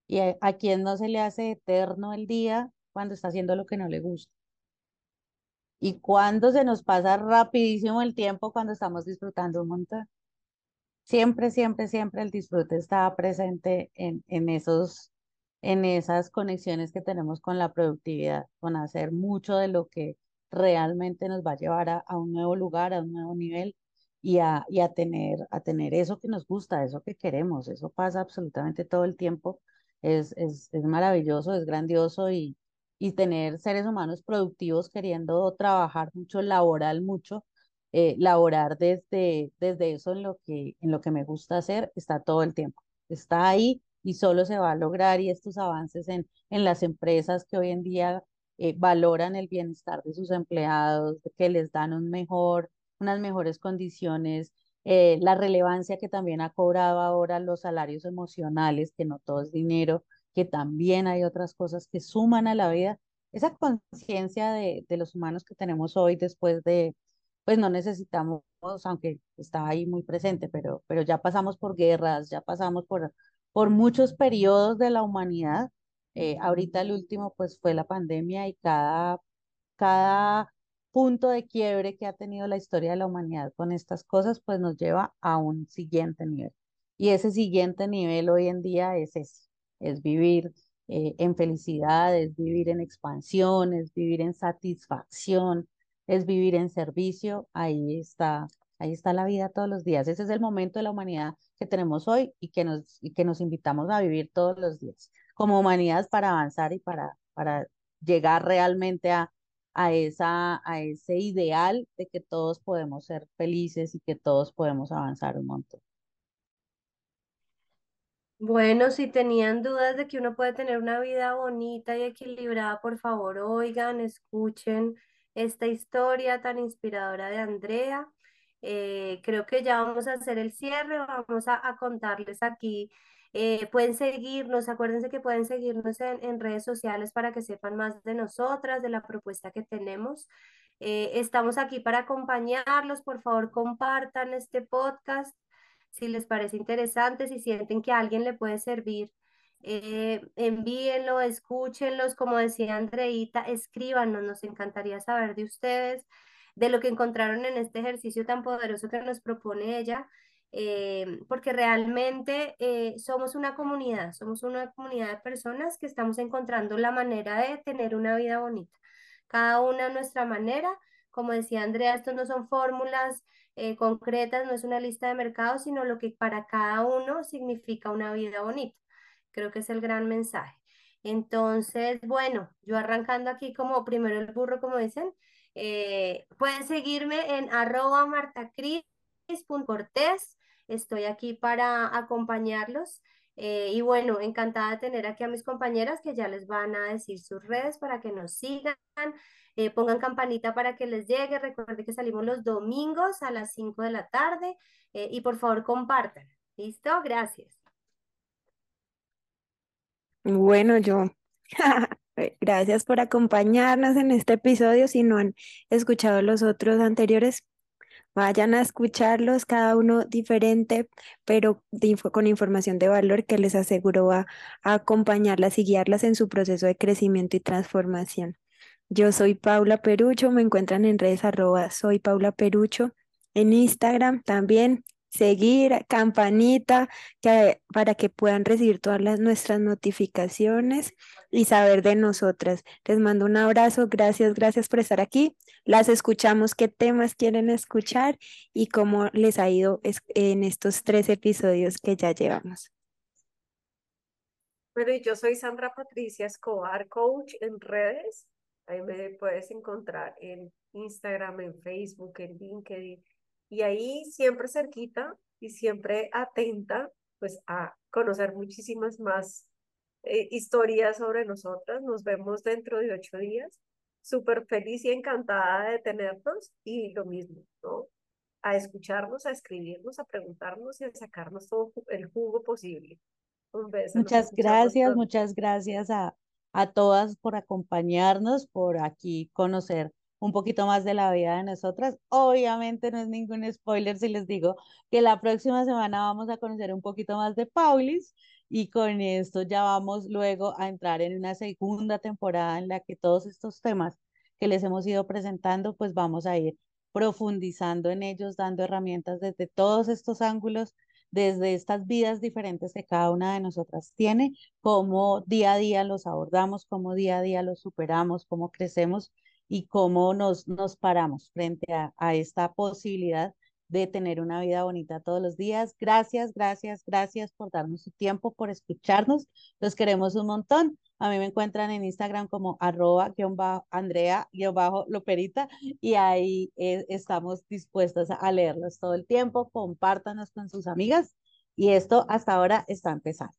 Y a, a quien no se le hace eterno el día cuando está haciendo lo que no le gusta. Y cuando se nos pasa rapidísimo el tiempo cuando estamos disfrutando un montón. Siempre, siempre, siempre el disfrute está presente en, en, esos, en esas conexiones que tenemos con la productividad, con hacer mucho de lo que realmente nos va a llevar a, a un nuevo lugar, a un nuevo nivel y a, y a, tener, a tener eso que nos gusta, eso que queremos. Eso pasa absolutamente todo el tiempo. Es, es, es maravilloso, es grandioso y, y tener seres humanos productivos queriendo trabajar mucho, laboral mucho, eh, laborar desde, desde eso en lo, que, en lo que me gusta hacer, está todo el tiempo. Está ahí y solo se va a lograr y estos avances en, en las empresas que hoy en día eh, valoran el bienestar de sus empleados, que les dan un mejor, unas mejores condiciones, eh, la relevancia que también ha cobrado ahora los salarios emocionales, que no todo es dinero, que también hay otras cosas que suman a la vida. Esa conciencia de, de los humanos que tenemos hoy después de, pues no necesitamos, aunque está ahí muy presente, pero, pero ya pasamos por guerras, ya pasamos por, por muchos periodos de la humanidad. Eh, ahorita el último pues fue la pandemia y cada, cada punto de quiebre que ha tenido la historia de la humanidad con estas cosas pues nos lleva a un siguiente nivel. Y ese siguiente nivel hoy en día es ese, es vivir eh, en felicidad, es vivir en expansión, es vivir en satisfacción, es vivir en servicio. Ahí está, ahí está la vida todos los días. Ese es el momento de la humanidad que tenemos hoy y que nos, y que nos invitamos a vivir todos los días como humanidad para avanzar y para, para llegar realmente a, a, esa, a ese ideal de que todos podemos ser felices y que todos podemos avanzar un montón. Bueno, si tenían dudas de que uno puede tener una vida bonita y equilibrada, por favor, oigan, escuchen esta historia tan inspiradora de Andrea. Eh, creo que ya vamos a hacer el cierre, vamos a, contarles aquí. Eh, pueden seguirnos, acuérdense que pueden seguirnos en, redes sociales para que sepan más de nosotras, de la propuesta que tenemos. Eh, estamos aquí para acompañarlos, por favor, compartan este podcast si les parece interesante, si sienten que alguien le puede servir, eh, envíenlo, escúchenlos, como decía Andreita, escríbanos, nos encantaría saber de ustedes, de lo que encontraron en este ejercicio tan poderoso que nos propone ella, eh, porque realmente eh, somos una comunidad, somos una comunidad de personas que estamos encontrando la manera de tener una vida bonita, cada una a nuestra manera. Como decía Andrea, estos no son fórmulas eh, concretas, no es una lista de mercados, sino lo que para cada uno significa una vida bonita. Creo que es el gran mensaje. Entonces, bueno, yo arrancando aquí como primero el burro, como dicen, eh, pueden seguirme en arroba martacris.cortés. Estoy aquí para acompañarlos. Eh, y bueno, encantada de tener aquí a mis compañeras que ya les van a decir sus redes para que nos sigan. Eh, pongan campanita para que les llegue. Recuerden que salimos los domingos a las 5 de la tarde y por favor compartan. ¿Listo? Gracias. Bueno, yo. Gracias por acompañarnos en este episodio. Si no han escuchado los otros anteriores, Vayan a escucharlos, cada uno diferente, pero con información de valor que les aseguro va a acompañarlas y guiarlas en su proceso de crecimiento y transformación. Yo soy Paula Perucho, me encuentran en redes arroba soy Paula Perucho, en Instagram también seguir, campanita, que, para que puedan recibir todas las, nuestras notificaciones y saber de nosotras. Les mando un abrazo, gracias, gracias por estar aquí. Las escuchamos, qué temas quieren escuchar y cómo les ha ido en estos tres episodios que ya llevamos. Bueno, yo soy Sandra Patricia Escobar, coach en redes. Ahí me puedes encontrar en Instagram, en Facebook, en LinkedIn y ahí siempre cerquita y siempre atenta pues a conocer muchísimas más eh, historias sobre nosotras. Nos vemos dentro de ocho días. Súper feliz y encantada de tenernos y lo mismo, ¿no? A escucharnos, a escribirnos, a preguntarnos y a sacarnos todo el jugo posible. Un beso. Muchas gracias, muchas gracias a, a todas por acompañarnos, por aquí conocer un poquito más de la vida de nosotras. Obviamente no es ningún spoiler si les digo que la próxima semana vamos a conocer un poquito más de Paulis y con esto ya vamos luego a entrar en una segunda temporada en la que todos estos temas que les hemos ido presentando, pues vamos a ir profundizando en ellos, dando herramientas desde todos estos ángulos, desde estas vidas diferentes que cada una de nosotras tiene, cómo día a día los abordamos, cómo día a día los superamos, cómo crecemos y cómo nos, nos paramos frente a, a esta posibilidad de tener una vida bonita todos los días. Gracias, gracias, gracias por darnos su tiempo, por escucharnos. Los queremos un montón. A mí me encuentran en Instagram como arroba Andrea Loperita y ahí eh, estamos dispuestos a leerlos todo el tiempo. Compártanos con sus amigas y esto hasta ahora está empezando.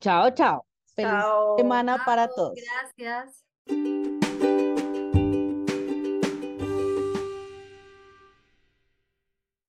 Chao, chao. Feliz semana para todos. Gracias. Música